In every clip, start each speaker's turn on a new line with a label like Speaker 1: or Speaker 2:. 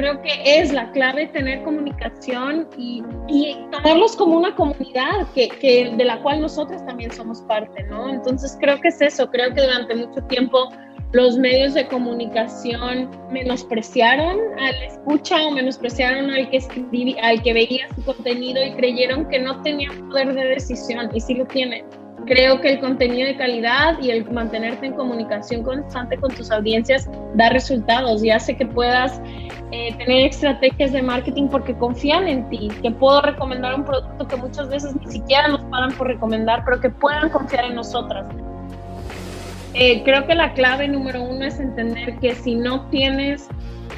Speaker 1: creo que es la clave tener comunicación y, y tomarlos como una comunidad que, que, de la cual nosotros también somos parte, ¿no? Entonces creo que es eso, creo que durante mucho tiempo los medios de comunicación menospreciaron al escucha o menospreciaron al que escribí, al que veía su contenido y creyeron que no tenía poder de decisión y sí lo tiene. Creo que el contenido de calidad y el mantenerte en comunicación constante con tus audiencias da resultados y hace que puedas eh, tener estrategias de marketing porque confían en ti, que puedo recomendar un producto que muchas veces ni siquiera nos pagan por recomendar, pero que puedan confiar en nosotras. Eh, creo que la clave número uno es entender que si no tienes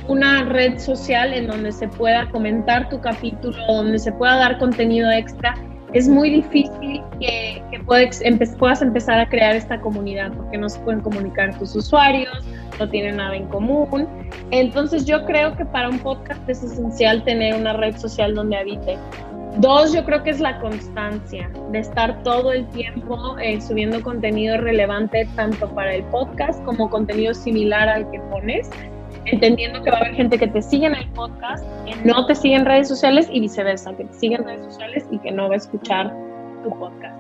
Speaker 1: una red social en donde se pueda comentar tu capítulo, donde se pueda dar contenido extra, es muy difícil que, puedas, empezar a crear esta comunidad porque no se pueden comunicar tus usuarios, no tienen nada en común. Entonces yo creo que para un podcast es esencial tener una red social donde habite. Dos, yo creo que es la constancia de estar todo el tiempo eh, subiendo contenido relevante tanto para el podcast como contenido similar al que pones, entendiendo que va a haber gente que te sigue en el podcast, que no te sigue en redes sociales y viceversa, que te sigue en redes sociales y que no va a escuchar tu podcast.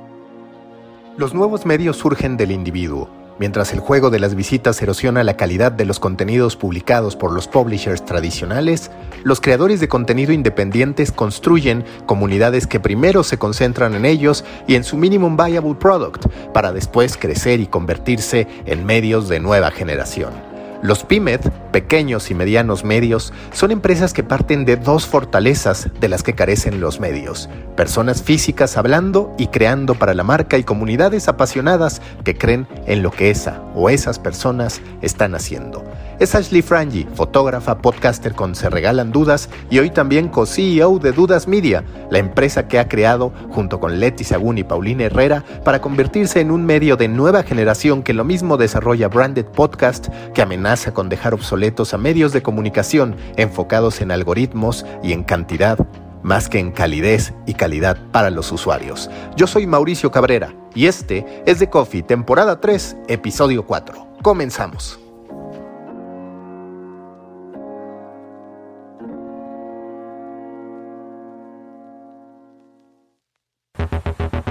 Speaker 2: Los nuevos medios surgen del individuo Mientras el juego de las visitas erosiona la calidad de los contenidos publicados por los publishers tradicionales, los creadores de contenido independientes construyen comunidades que primero se concentran en ellos y en su minimum viable product, para después crecer y convertirse en medios de nueva generación. Los PYMED, pequeños y medianos medios, son empresas que parten de dos fortalezas de las que carecen los medios. Personas físicas hablando y creando para la marca y comunidades apasionadas que creen en lo que esa o esas personas están haciendo. Es Ashley Frangi, fotógrafa, podcaster con Se Regalan Dudas y hoy también co-CEO de Dudas Media, la empresa que ha creado junto con Leti Sagún y Paulina Herrera para convertirse en un medio de nueva generación que lo mismo desarrolla branded podcast que amenaza con dejar obsoletos a medios de comunicación enfocados en algoritmos y en cantidad más que en calidez y calidad para los usuarios. Yo soy Mauricio Cabrera y este es The Coffee, temporada 3, episodio 4. Comenzamos.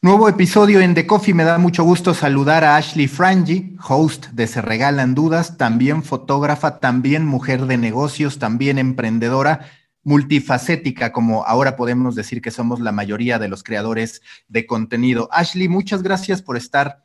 Speaker 2: Nuevo episodio en The Coffee. Me da mucho gusto saludar a Ashley Frangi, host de Se Regalan Dudas, también fotógrafa, también mujer de negocios, también emprendedora, multifacética, como ahora podemos decir que somos la mayoría de los creadores de contenido. Ashley, muchas gracias por estar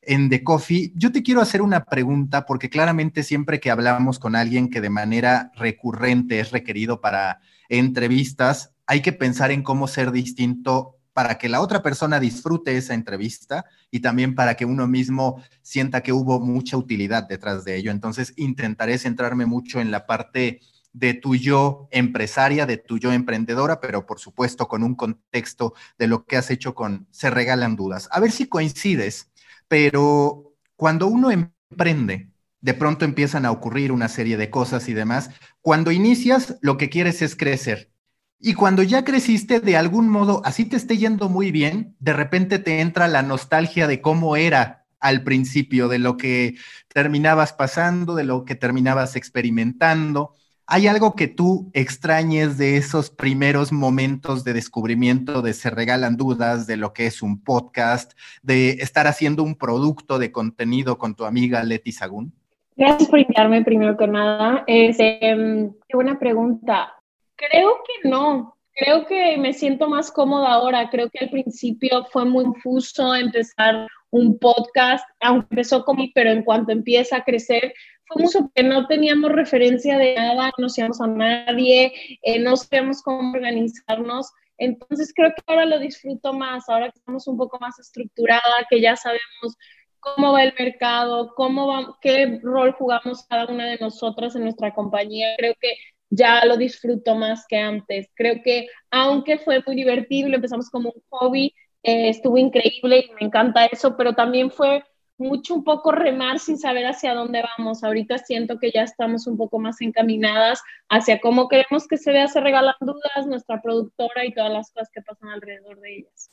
Speaker 2: en The Coffee. Yo te quiero hacer una pregunta porque claramente siempre que hablamos con alguien que de manera recurrente es requerido para entrevistas, hay que pensar en cómo ser distinto para que la otra persona disfrute esa entrevista y también para que uno mismo sienta que hubo mucha utilidad detrás de ello. Entonces, intentaré centrarme mucho en la parte de tu yo empresaria, de tu yo emprendedora, pero por supuesto con un contexto de lo que has hecho con Se Regalan Dudas. A ver si coincides, pero cuando uno emprende, de pronto empiezan a ocurrir una serie de cosas y demás. Cuando inicias, lo que quieres es crecer y cuando ya creciste, de algún modo, así te esté yendo muy bien, de repente te entra la nostalgia de cómo era al principio, de lo que terminabas pasando, de lo que terminabas experimentando. ¿Hay algo que tú extrañes de esos primeros momentos de descubrimiento, de se regalan dudas, de lo que es un podcast, de estar haciendo un producto de contenido con tu amiga Leti Sagún?
Speaker 1: Gracias por invitarme primero que nada. Este, qué buena pregunta. Creo que no. Creo que me siento más cómoda ahora. Creo que al principio fue muy infuso empezar un podcast, aunque empezó como, pero en cuanto empieza a crecer, fue mucho que no teníamos referencia de nada, no conocíamos a nadie, eh, no sabíamos cómo organizarnos. Entonces creo que ahora lo disfruto más, ahora que estamos un poco más estructurada, que ya sabemos cómo va el mercado, cómo va, qué rol jugamos cada una de nosotras en nuestra compañía. Creo que ya lo disfruto más que antes. Creo que aunque fue muy divertido empezamos como un hobby, eh, estuvo increíble y me encanta eso, pero también fue mucho un poco remar sin saber hacia dónde vamos. Ahorita siento que ya estamos un poco más encaminadas hacia cómo queremos que se vea Se Regalan Dudas, nuestra productora y todas las cosas que pasan alrededor de ellas.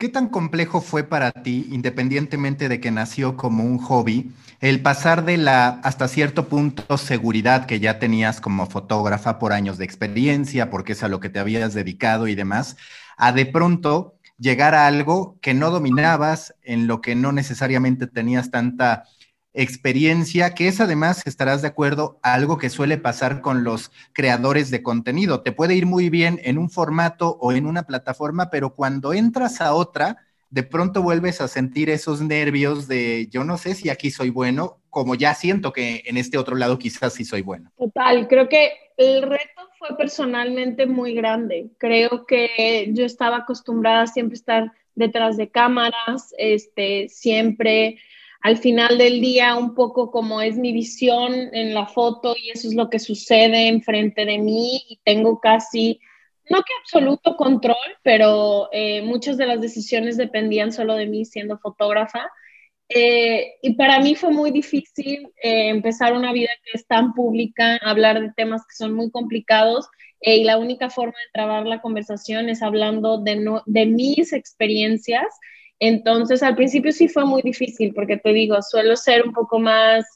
Speaker 2: ¿Qué tan complejo fue para ti, independientemente de que nació como un hobby, el pasar de la hasta cierto punto seguridad que ya tenías como fotógrafa por años de experiencia, porque es a lo que te habías dedicado y demás, a de pronto llegar a algo que no dominabas, en lo que no necesariamente tenías tanta experiencia, que es además, estarás de acuerdo, algo que suele pasar con los creadores de contenido. Te puede ir muy bien en un formato o en una plataforma, pero cuando entras a otra, de pronto vuelves a sentir esos nervios de yo no sé si aquí soy bueno, como ya siento que en este otro lado quizás sí soy bueno.
Speaker 1: Total, creo que el reto fue personalmente muy grande. Creo que yo estaba acostumbrada a siempre estar detrás de cámaras, este, siempre al final del día un poco como es mi visión en la foto y eso es lo que sucede enfrente de mí y tengo casi, no que absoluto control, pero eh, muchas de las decisiones dependían solo de mí siendo fotógrafa. Eh, y para mí fue muy difícil eh, empezar una vida que es tan pública, hablar de temas que son muy complicados y la única forma de trabar la conversación es hablando de, de mis experiencias entonces, al principio sí fue muy difícil, porque te digo, suelo ser un poco más,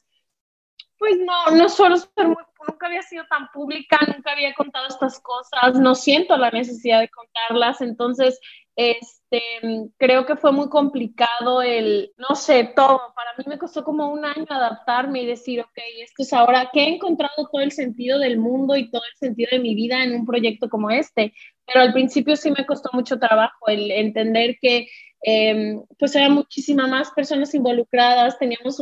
Speaker 1: pues no, no suelo ser muy, nunca había sido tan pública, nunca había contado estas cosas, no siento la necesidad de contarlas, entonces, este, creo que fue muy complicado el, no sé, todo, para mí me costó como un año adaptarme y decir, ok, esto es ahora que he encontrado todo el sentido del mundo y todo el sentido de mi vida en un proyecto como este, pero al principio sí me costó mucho trabajo el entender que Em, pues había muchísimas más personas involucradas, teníamos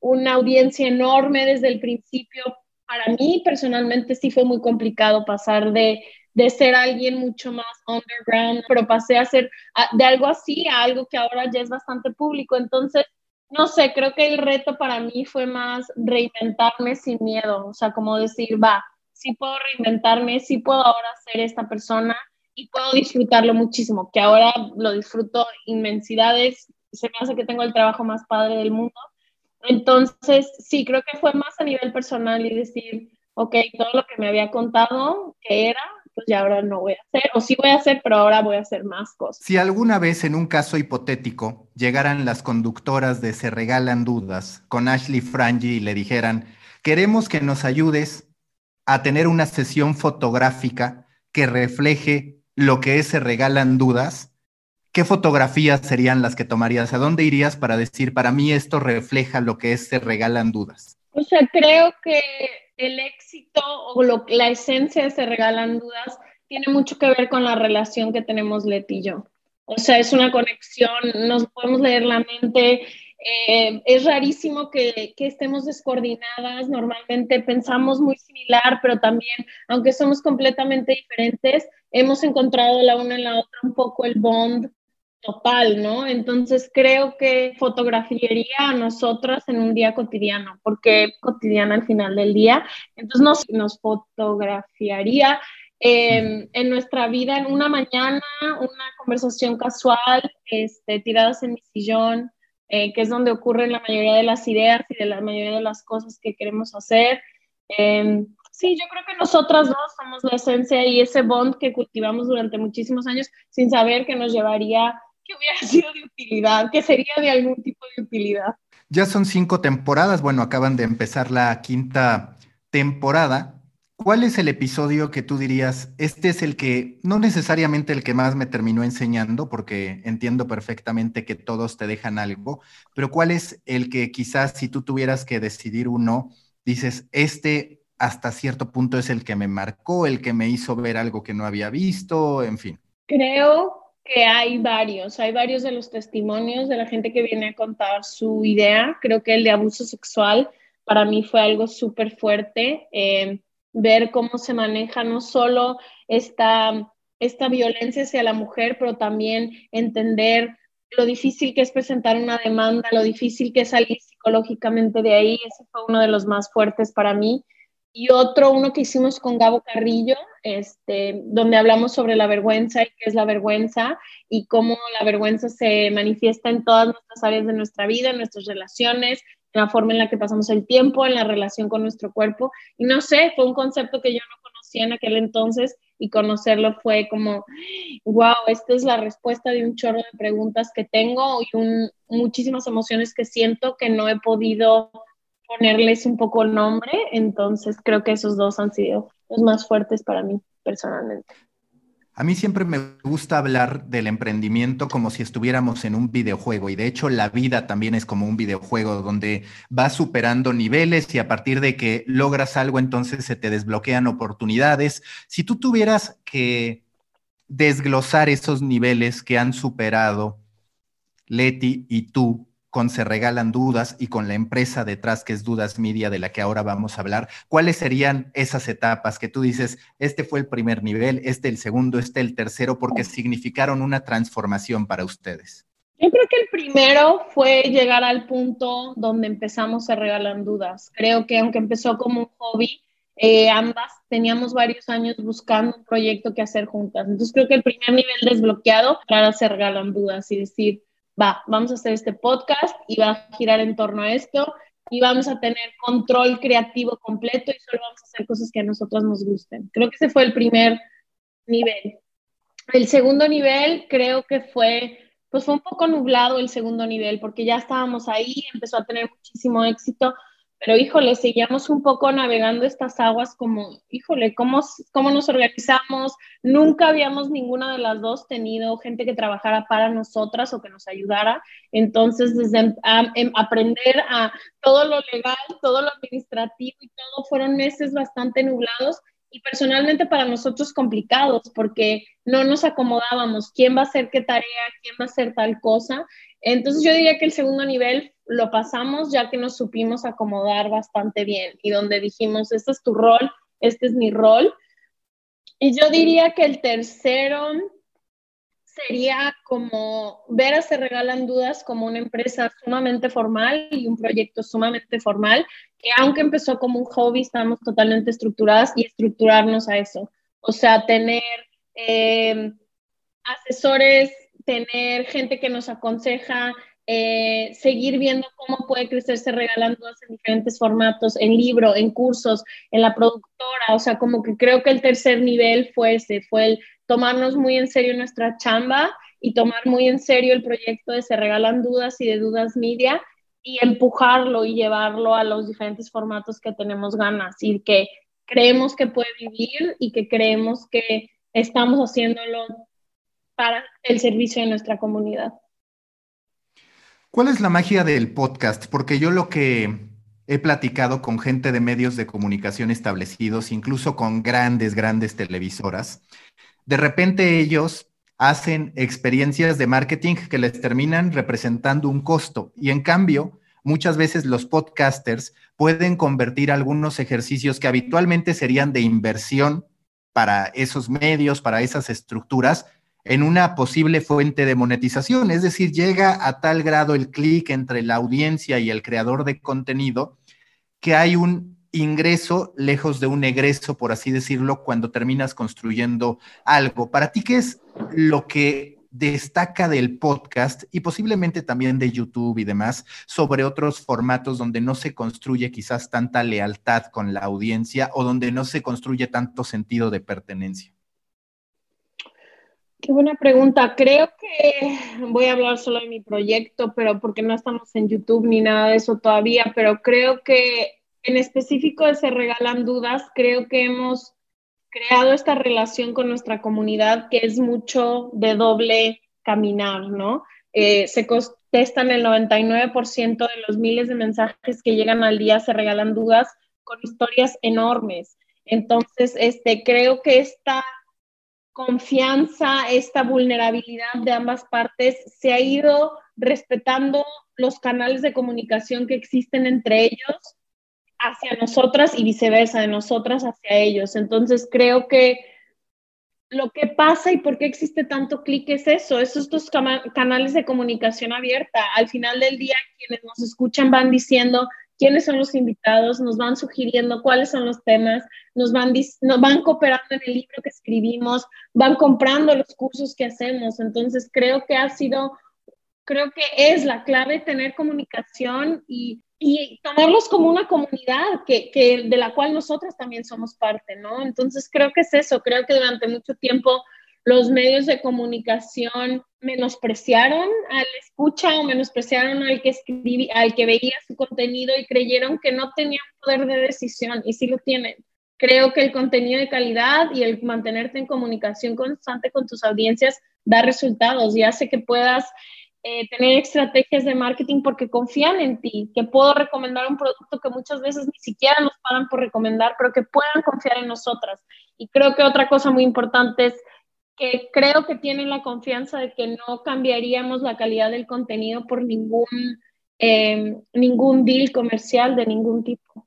Speaker 1: una audiencia enorme desde el principio. Para mí personalmente sí fue muy complicado pasar de, de ser alguien mucho más underground, pero pasé a ser de algo así a algo que ahora ya es bastante público. Entonces, no sé, creo que el reto para mí fue más reinventarme sin miedo, o sea, como decir, va, sí puedo reinventarme, sí puedo ahora ser esta persona y puedo disfrutarlo muchísimo, que ahora lo disfruto inmensidades, se me hace que tengo el trabajo más padre del mundo. Entonces, sí, creo que fue más a nivel personal y decir, ok, todo lo que me había contado que era, pues ya ahora no voy a hacer, o sí voy a hacer, pero ahora voy a hacer más cosas.
Speaker 2: Si alguna vez en un caso hipotético llegaran las conductoras de Se Regalan Dudas con Ashley Frangi y le dijeran, queremos que nos ayudes a tener una sesión fotográfica que refleje lo que es se regalan dudas, ¿qué fotografías serían las que tomarías? ¿A dónde irías para decir, para mí esto refleja lo que es se regalan dudas?
Speaker 1: O sea, creo que el éxito o la esencia de se regalan dudas tiene mucho que ver con la relación que tenemos Leti y yo. O sea, es una conexión, nos podemos leer la mente, eh, es rarísimo que, que, estemos descoordinadas, normalmente pensamos muy similar, pero también, aunque somos completamente diferentes, hemos encontrado la una en la otra un poco el bond total, ¿no? Entonces creo que fotografiaría a nosotras en un día cotidiano, porque cotidiana al final del día, entonces nos, nos fotografiaría em, en nuestra vida en una mañana, una conversación casual, este, tiradas en mi sillón, eh, que es donde ocurren la mayoría de las ideas y de la mayoría de las cosas que queremos hacer. Eh, sí, yo creo que nosotras dos somos la esencia y ese bond que cultivamos durante muchísimos años sin saber que nos llevaría, que hubiera sido de utilidad, que sería de algún tipo de utilidad.
Speaker 2: Ya son cinco temporadas, bueno, acaban de empezar la quinta temporada. ¿Cuál es el episodio que tú dirías, este es el que, no necesariamente el que más me terminó enseñando, porque entiendo perfectamente que todos te dejan algo, pero cuál es el que quizás si tú tuvieras que decidir uno, dices, este hasta cierto punto es el que me marcó, el que me hizo ver algo que no había visto, en fin?
Speaker 1: Creo que hay varios, hay varios de los testimonios de la gente que viene a contar su idea. Creo que el de abuso sexual para mí fue algo súper fuerte, eh, ver cómo se maneja no solo esta, esta violencia hacia la mujer, pero también entender lo difícil que es presentar una demanda, lo difícil que es salir psicológicamente de ahí. Ese fue uno de los más fuertes para mí. Y otro, uno que hicimos con Gabo Carrillo, este, donde hablamos sobre la vergüenza y qué es la vergüenza y cómo la vergüenza se manifiesta en todas nuestras áreas de nuestra vida, en nuestras relaciones, en la forma en la que pasamos el tiempo, en la relación con nuestro cuerpo. Y no sé, fue un concepto que yo no conocía en aquel entonces y conocerlo fue como, wow, esta es la respuesta de un chorro de preguntas que tengo y muchísimas emociones que siento que no he podido ponerles un poco nombre, entonces creo que esos dos han sido los más fuertes para mí personalmente.
Speaker 2: A mí siempre me gusta hablar del emprendimiento como si estuviéramos en un videojuego y de hecho la vida también es como un videojuego donde vas superando niveles y a partir de que logras algo entonces se te desbloquean oportunidades. Si tú tuvieras que desglosar esos niveles que han superado Leti y tú, con Se Regalan Dudas y con la empresa detrás que es Dudas Media de la que ahora vamos a hablar, ¿cuáles serían esas etapas que tú dices, este fue el primer nivel, este el segundo, este el tercero, porque significaron una transformación para ustedes?
Speaker 1: Yo creo que el primero fue llegar al punto donde empezamos Se Regalan Dudas. Creo que aunque empezó como un hobby, eh, ambas teníamos varios años buscando un proyecto que hacer juntas. Entonces creo que el primer nivel desbloqueado para Se Regalan Dudas y decir, va, vamos a hacer este podcast y va a girar en torno a esto y vamos a tener control creativo completo y solo vamos a hacer cosas que a nosotros nos gusten. Creo que ese fue el primer nivel. El segundo nivel creo que fue, pues fue un poco nublado el segundo nivel porque ya estábamos ahí, empezó a tener muchísimo éxito, pero híjole, seguíamos un poco navegando estas aguas como, híjole, ¿cómo, ¿cómo nos organizamos? Nunca habíamos ninguna de las dos tenido gente que trabajara para nosotras o que nos ayudara. Entonces, desde em, aprender a todo lo legal, todo lo administrativo y todo, fueron meses bastante nublados y personalmente para nosotros complicados porque no nos acomodábamos. ¿Quién va a hacer qué tarea? ¿Quién va a hacer tal cosa? Entonces yo diría que el segundo nivel lo pasamos ya que nos supimos acomodar bastante bien y donde dijimos, este es tu rol, este es mi rol. Y yo diría que el tercero sería como ver a Se Regalan Dudas como una empresa sumamente formal y un proyecto sumamente formal, que aunque empezó como un hobby, estamos totalmente estructuradas y estructurarnos a eso. O sea, tener eh, asesores, tener gente que nos aconseja, eh, seguir viendo cómo puede crecerse regalando en diferentes formatos, en libro, en cursos, en la productora, o sea, como que creo que el tercer nivel fue ese, fue el tomarnos muy en serio nuestra chamba y tomar muy en serio el proyecto de Se Regalan Dudas y de Dudas Media y empujarlo y llevarlo a los diferentes formatos que tenemos ganas y que creemos que puede vivir y que creemos que estamos haciéndolo para el servicio de nuestra comunidad.
Speaker 2: ¿Cuál es la magia del podcast? Porque yo lo que he platicado con gente de medios de comunicación establecidos, incluso con grandes, grandes televisoras, de repente ellos hacen experiencias de marketing que les terminan representando un costo y en cambio muchas veces los podcasters pueden convertir algunos ejercicios que habitualmente serían de inversión para esos medios, para esas estructuras, en una posible fuente de monetización. Es decir, llega a tal grado el clic entre la audiencia y el creador de contenido que hay un ingreso lejos de un egreso, por así decirlo, cuando terminas construyendo algo. Para ti, ¿qué es lo que destaca del podcast y posiblemente también de YouTube y demás sobre otros formatos donde no se construye quizás tanta lealtad con la audiencia o donde no se construye tanto sentido de pertenencia?
Speaker 1: Qué buena pregunta. Creo que voy a hablar solo de mi proyecto, pero porque no estamos en YouTube ni nada de eso todavía, pero creo que en específico de Se Regalan Dudas, creo que hemos creado esta relación con nuestra comunidad que es mucho de doble caminar, ¿no? Eh, se contestan el 99% de los miles de mensajes que llegan al día, se regalan dudas con historias enormes. Entonces, este, creo que esta confianza, esta vulnerabilidad de ambas partes, se ha ido respetando los canales de comunicación que existen entre ellos hacia nosotras y viceversa, de nosotras hacia ellos. Entonces creo que lo que pasa y por qué existe tanto clic es eso, esos dos canales de comunicación abierta. Al final del día, quienes nos escuchan van diciendo quiénes son los invitados, nos van sugiriendo cuáles son los temas, nos van, nos van cooperando en el libro que escribimos, van comprando los cursos que hacemos. Entonces, creo que ha sido, creo que es la clave tener comunicación y y tomarlos como una comunidad que, que, de la cual nosotros también somos parte, ¿no? Entonces creo que es eso, creo que durante mucho tiempo los medios de comunicación menospreciaron al escucha o menospreciaron al que escribía, al que veía su contenido y creyeron que no tenían poder de decisión y sí lo tienen. Creo que el contenido de calidad y el mantenerte en comunicación constante con tus audiencias da resultados y hace que puedas eh, tener estrategias de marketing porque confían en ti, que puedo recomendar un producto que muchas veces ni siquiera nos pagan por recomendar, pero que puedan confiar en nosotras. Y creo que otra cosa muy importante es que creo que tienen la confianza de que no cambiaríamos la calidad del contenido por ningún, eh, ningún deal comercial de ningún tipo.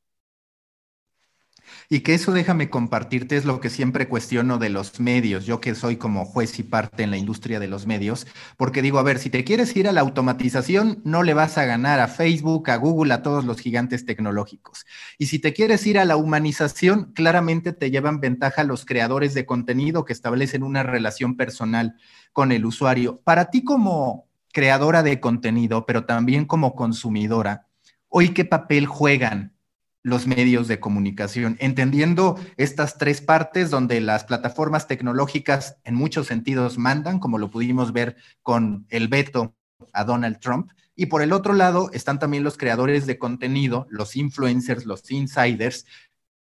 Speaker 2: Y que eso déjame compartirte es lo que siempre cuestiono de los medios, yo que soy como juez y parte en la industria de los medios, porque digo, a ver, si te quieres ir a la automatización, no le vas a ganar a Facebook, a Google, a todos los gigantes tecnológicos. Y si te quieres ir a la humanización, claramente te llevan ventaja los creadores de contenido que establecen una relación personal con el usuario. Para ti como creadora de contenido, pero también como consumidora, hoy qué papel juegan los medios de comunicación, entendiendo estas tres partes donde las plataformas tecnológicas en muchos sentidos mandan, como lo pudimos ver con el veto a Donald Trump, y por el otro lado están también los creadores de contenido, los influencers, los insiders,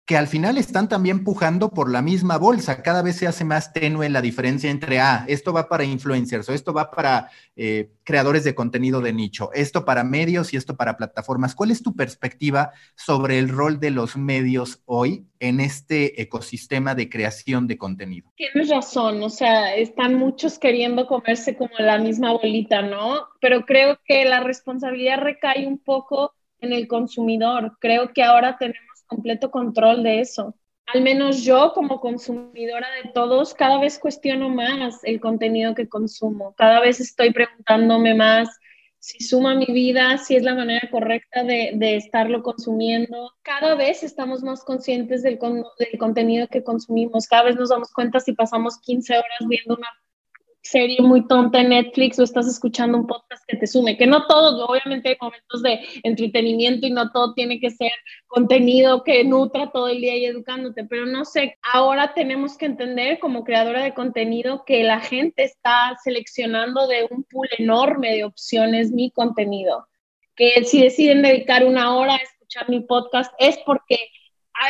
Speaker 2: que al final están también pujando por la misma bolsa. Cada vez se hace más tenue la diferencia entre, ah, esto va para influencers o esto va para eh, creadores de contenido de nicho, esto para medios y esto para plataformas. ¿Cuál es tu perspectiva sobre el rol de los medios hoy en este ecosistema de creación de contenido?
Speaker 1: Tienes razón, o sea, están muchos queriendo comerse como la misma bolita, ¿no? Pero creo que la responsabilidad recae un poco en el consumidor. Creo que ahora tenemos completo control de eso. Al menos yo como consumidora de todos, cada vez cuestiono más el contenido que consumo. Cada vez estoy preguntándome más si suma mi vida, si es la manera correcta de, de estarlo consumiendo. Cada vez estamos más conscientes del, del contenido que consumimos. Cada vez nos damos cuenta si pasamos 15 horas viendo una serie muy tonta en Netflix o estás escuchando un podcast que te sume, que no todos, obviamente hay momentos de entretenimiento y no todo tiene que ser contenido que nutra todo el día y educándote, pero no sé, ahora tenemos que entender como creadora de contenido que la gente está seleccionando de un pool enorme de opciones mi contenido, que si deciden dedicar una hora a escuchar mi podcast es porque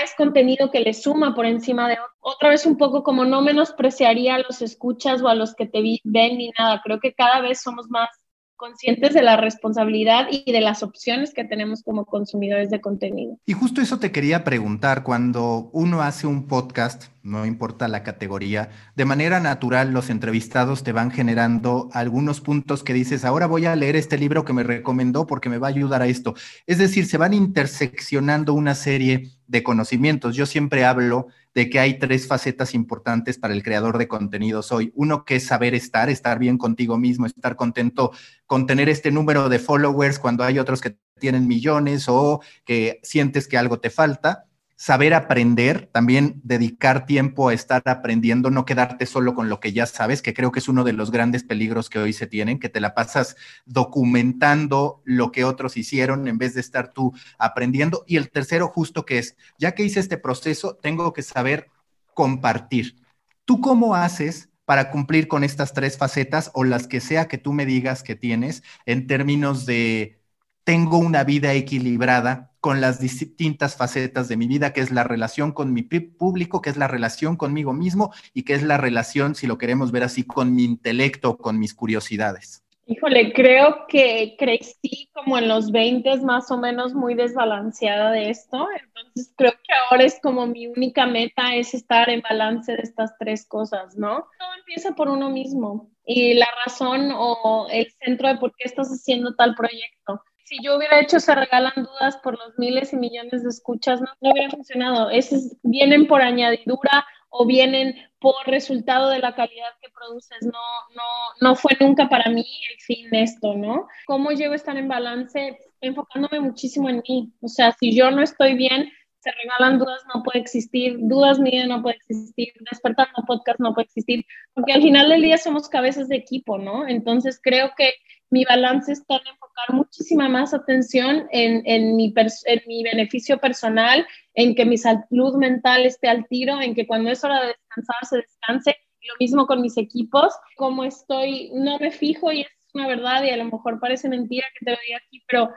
Speaker 1: es contenido que le suma por encima de. Otra vez un poco como no menospreciaría a los escuchas o a los que te ven ni nada. Creo que cada vez somos más conscientes de la responsabilidad y de las opciones que tenemos como consumidores de contenido.
Speaker 2: Y justo eso te quería preguntar, cuando uno hace un podcast, no importa la categoría, de manera natural los entrevistados te van generando algunos puntos que dices, ahora voy a leer este libro que me recomendó porque me va a ayudar a esto. Es decir, se van interseccionando una serie de conocimientos. Yo siempre hablo de que hay tres facetas importantes para el creador de contenidos hoy. Uno que es saber estar, estar bien contigo mismo, estar contento con tener este número de followers cuando hay otros que tienen millones o que sientes que algo te falta saber aprender, también dedicar tiempo a estar aprendiendo, no quedarte solo con lo que ya sabes, que creo que es uno de los grandes peligros que hoy se tienen, que te la pasas documentando lo que otros hicieron en vez de estar tú aprendiendo. Y el tercero justo que es, ya que hice este proceso, tengo que saber compartir. ¿Tú cómo haces para cumplir con estas tres facetas o las que sea que tú me digas que tienes en términos de tengo una vida equilibrada con las distintas facetas de mi vida, que es la relación con mi público, que es la relación conmigo mismo y que es la relación, si lo queremos ver así, con mi intelecto, con mis curiosidades.
Speaker 1: Híjole, creo que crecí como en los 20 más o menos muy desbalanceada de esto, entonces creo que ahora es como mi única meta es estar en balance de estas tres cosas, ¿no? Todo empieza por uno mismo y la razón o el centro de por qué estás haciendo tal proyecto. Si yo hubiera hecho Se Regalan Dudas por los miles y millones de escuchas, no, no hubiera funcionado. Esos vienen por añadidura o vienen por resultado de la calidad que produces. No, no, no fue nunca para mí el fin de esto, ¿no? ¿Cómo llevo estar en balance? Enfocándome muchísimo en mí. O sea, si yo no estoy bien, se regalan dudas, no puede existir, dudas mías no puede existir, despertando podcast no puede existir, porque al final del día somos cabezas de equipo, ¿no? Entonces creo que mi balance está en enfocar muchísima más atención en, en, mi en mi beneficio personal, en que mi salud mental esté al tiro, en que cuando es hora de descansar se descanse. Lo mismo con mis equipos, como estoy, no me fijo y es una verdad y a lo mejor parece mentira que te lo diga aquí, pero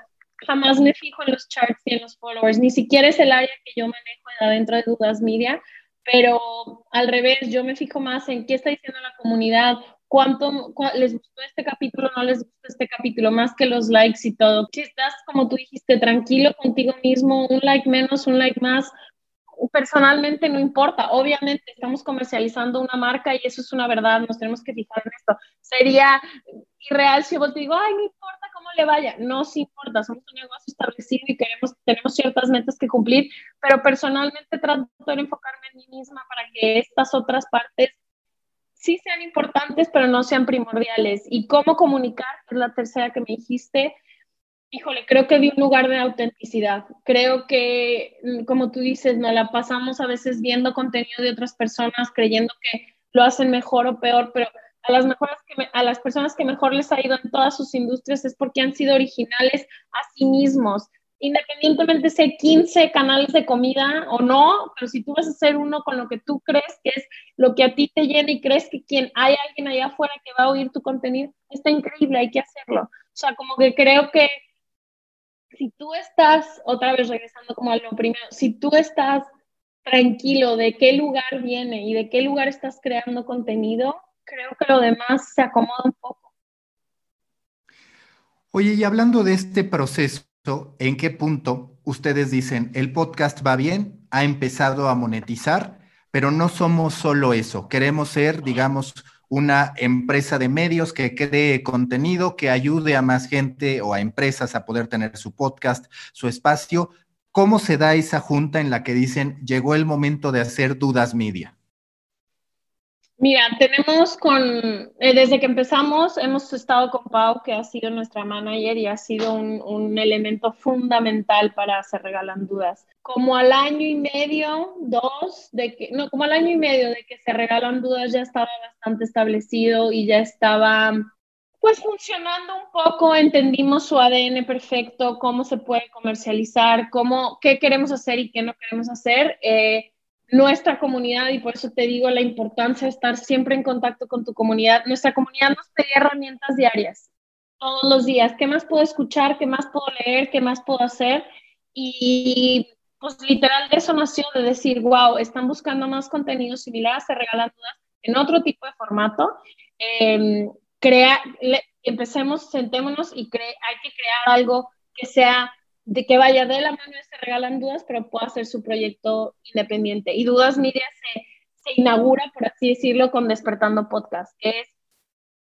Speaker 1: jamás me fijo en los charts y en los followers, ni siquiera es el área que yo manejo dentro de Dudas Media, pero al revés, yo me fijo más en qué está diciendo la comunidad, cuánto les gustó este capítulo, no les gustó este capítulo, más que los likes y todo. Si estás, como tú dijiste, tranquilo contigo mismo, un like menos, un like más, personalmente no importa. Obviamente estamos comercializando una marca y eso es una verdad, nos tenemos que fijar en esto. Sería irreal si vos te digo, ay, no importa cómo le vaya. No sí importa, somos un negocio establecido y queremos, tenemos ciertas metas que cumplir, pero personalmente trato de enfocarme en mí misma para que estas otras partes sí sean importantes, pero no sean primordiales. Y cómo comunicar, es la tercera que me dijiste. Híjole, creo que de un lugar de autenticidad. Creo que, mm, como tú dices, nos la pasamos a veces viendo contenido de otras personas, creyendo que lo hacen mejor o peor, pero a las, personas que mejor les ha ido en todas sus industrias es porque han sido originales a sí mismos, independientemente sea 15 canales de comida o no, pero si tú vas a hacer uno con lo que tú crees que es lo que a ti te llena y crees que quien hay alguien allá afuera que va a oír tu contenido, está increíble, hay que hacerlo. O sea, como que creo que si tú estás, otra vez regresando como a lo primero, si tú estás tranquilo de qué lugar viene y de qué lugar estás creando contenido, creo que lo demás se acomoda un poco.
Speaker 2: Oye, y hablando de este proceso, ¿en qué punto ustedes dicen, el podcast va bien, ha empezado a monetizar, pero no somos solo eso, queremos ser, digamos, una empresa de medios que cree contenido, que ayude a más gente o a empresas a poder tener su podcast, su espacio. ¿Cómo se da esa junta en la que dicen, llegó el momento de hacer dudas media?
Speaker 1: Mira, tenemos con, eh, desde que empezamos, hemos estado con Pau, que ha sido nuestra manager y ha sido un, un, elemento fundamental para Se Regalan Dudas. Como al año y medio, dos, de que, no, como al año y medio de que Se Regalan Dudas ya estaba bastante establecido y ya estaba, pues, funcionando un poco, entendimos su ADN perfecto, cómo se puede comercializar, cómo, qué queremos hacer y qué no queremos hacer. Eh, nuestra comunidad, y por eso te digo la importancia de estar siempre en contacto con tu comunidad, nuestra comunidad nos pedía herramientas diarias, todos los días. ¿Qué más puedo escuchar? ¿Qué más puedo leer? ¿Qué más puedo hacer? Y pues literal de eso nació, de decir, wow, están buscando más contenido similar, se regalan dudas en otro tipo de formato. Eh, crea, empecemos, sentémonos y cre hay que crear algo que sea de que vaya de la mano se regalan dudas, pero pueda hacer su proyecto independiente. Y Dudas Media se, se inaugura, por así decirlo, con Despertando Podcast, es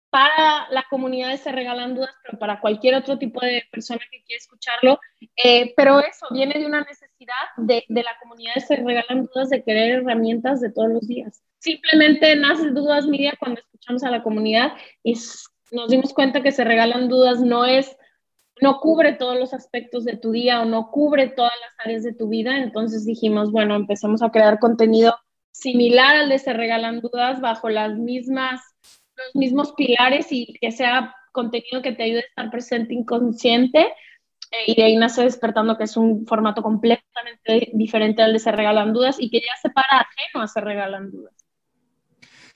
Speaker 1: para la comunidad Se Regalan Dudas, pero para cualquier otro tipo de persona que quiera escucharlo. Eh, pero eso viene de una necesidad de, de, la comunidad de Se Regalan Dudas de querer herramientas de todos los días. Simplemente nace Dudas Media cuando escuchamos a la comunidad y nos dimos cuenta que Se Regalan Dudas no es no cubre todos los aspectos de tu día o no cubre todas las áreas de tu vida. Entonces dijimos, bueno, empecemos a crear contenido similar al de Se Regalan Dudas bajo las mismas, los mismos pilares y que sea contenido que te ayude a estar presente inconsciente. Eh, y de ahí nace Despertando, que es un formato completamente diferente al de Se Regalan Dudas y que ya se para ajeno a Se Regalan Dudas.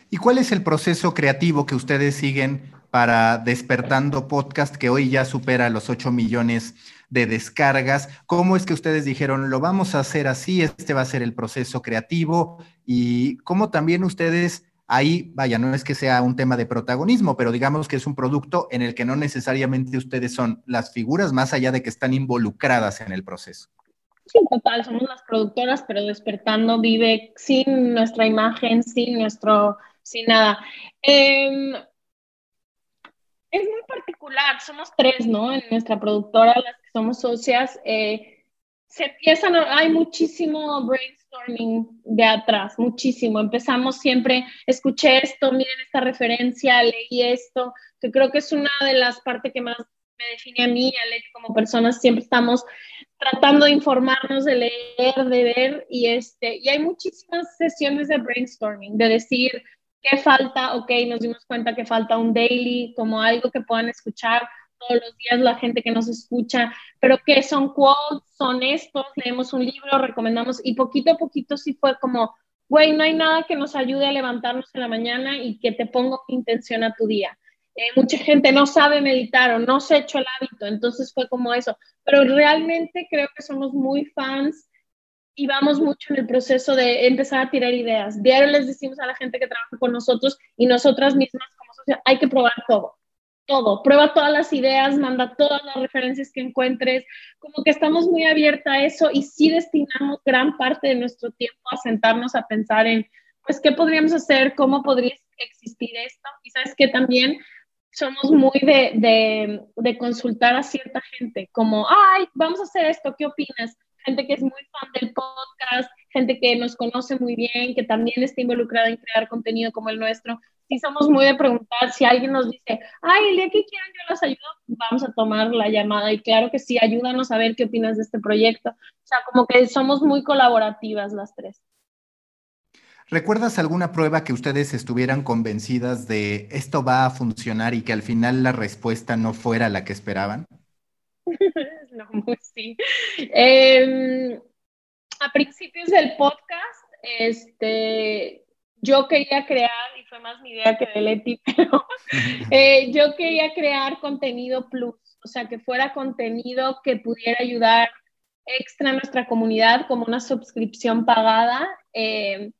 Speaker 2: ¿Y cuál es el proceso creativo que ustedes siguen para Despertando Podcast, que hoy ya supera los 8 millones de descargas. ¿Cómo es que ustedes dijeron, lo vamos a hacer así, este va a ser el proceso creativo? Y cómo también ustedes ahí, vaya, no es que sea un tema de protagonismo, pero digamos que es un producto en el que no necesariamente ustedes son las figuras, más allá de que están involucradas en el proceso.
Speaker 1: Sí, total, somos las productoras, pero Despertando vive sin nuestra imagen, sin nuestro, sin nada. Em, es muy particular, somos tres, ¿no? En nuestra productora, las que somos socias, eh, se empiezan, hay muchísimo brainstorming de atrás, muchísimo. Empezamos siempre, escuché esto, miren esta referencia, leí esto, que creo que es una de las partes que más me define a mí a Leti como personas, siempre estamos tratando de informarnos, de leer, de ver, y, este, y hay muchísimas sesiones de brainstorming, de decir qué falta, ok, nos dimos cuenta que falta un daily, como algo que puedan escuchar todos los días la gente que nos escucha, pero que son quotes, son estos, leemos un libro, recomendamos, y poquito a poquito sí fue como, güey, no hay nada que nos ayude a levantarnos en la mañana y que te ponga intención a tu día. Eh, mucha gente no sabe meditar o no se ha hecho el hábito, entonces fue como eso. Pero realmente creo que somos muy fans y vamos mucho en el proceso de empezar a tirar ideas. Diario les decimos a la gente que trabaja con nosotros y nosotras mismas como sociedad, hay que probar todo, todo. Prueba todas las ideas, manda todas las referencias que encuentres, como que estamos muy abierta a eso y sí destinamos gran parte de nuestro tiempo a sentarnos a pensar en, pues, ¿qué podríamos hacer? ¿Cómo podría existir esto? Y sabes que también somos muy de, de, consultar a cierta gente, como, ay, vamos a hacer esto, ¿qué opinas? Gente que es muy fan del podcast, gente que nos conoce muy bien, que también está involucrada en crear contenido como el nuestro. Sí somos muy de preguntar, si alguien nos dice, ay, el día que quieran yo los ayudo, vamos a tomar la llamada. Y claro que sí, ayúdanos a ver qué opinas de este proyecto. O sea, como que somos muy colaborativas las tres.
Speaker 2: ¿Recuerdas alguna prueba que ustedes estuvieran convencidas de esto va a funcionar y que al final la respuesta no fuera la que esperaban?
Speaker 1: no, sí. Em, a principios del podcast, este, yo quería crear, y fue más mi idea que de Leti, pero eh, yo quería crear contenido plus, o sea, que fuera contenido que pudiera ayudar extra a nuestra comunidad como una suscripción pagada. Eh,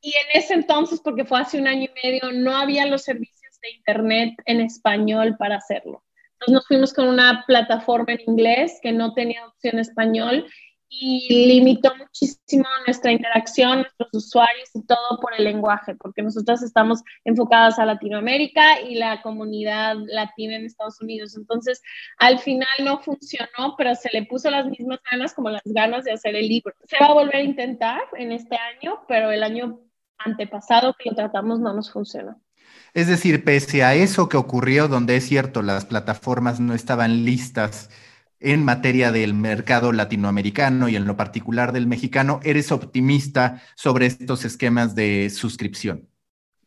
Speaker 1: y en ese entonces, porque fue hace un año y medio, no había los servicios de Internet en español para hacerlo. Entonces nos fuimos con una plataforma en inglés que no tenía opción español y limitó muchísimo nuestra interacción, nuestros usuarios y todo por el lenguaje, porque nosotros estamos enfocadas a Latinoamérica y la comunidad latina en Estados Unidos. Entonces, al final no funcionó, pero se le puso las mismas ganas como las ganas de hacer el libro. Se va a volver a intentar en este año, pero el año antepasado que lo tratamos no nos funcionó.
Speaker 2: Es decir, pese a eso que ocurrió, donde es cierto, las plataformas no estaban listas en materia del mercado latinoamericano y en lo particular del mexicano, ¿eres optimista sobre estos esquemas de suscripción?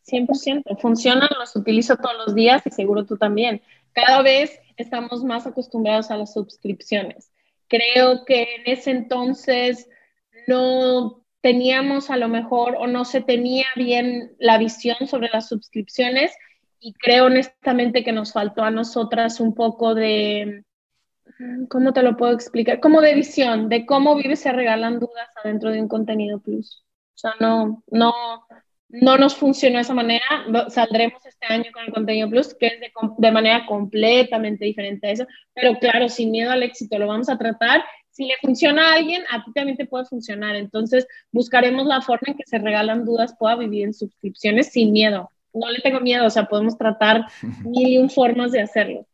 Speaker 1: 100%, funcionan, los utilizo todos los días y seguro tú también. Cada vez estamos más acostumbrados a las suscripciones. Creo que en ese entonces no teníamos a lo mejor o no se tenía bien la visión sobre las suscripciones y creo honestamente que nos faltó a nosotras un poco de, ¿cómo te lo puedo explicar? Como de visión, de cómo vive se regalan dudas adentro de un contenido plus. O sea, no, no, no nos funcionó de esa manera. Saldremos este año con el contenido plus, que es de, de manera completamente diferente a eso, pero claro, sin miedo al éxito, lo vamos a tratar si le funciona a alguien, a ti también te puede funcionar. Entonces, buscaremos la forma en que se regalan dudas, pueda vivir en suscripciones sin miedo. No le tengo miedo, o sea, podemos tratar mil y un formas de hacerlo.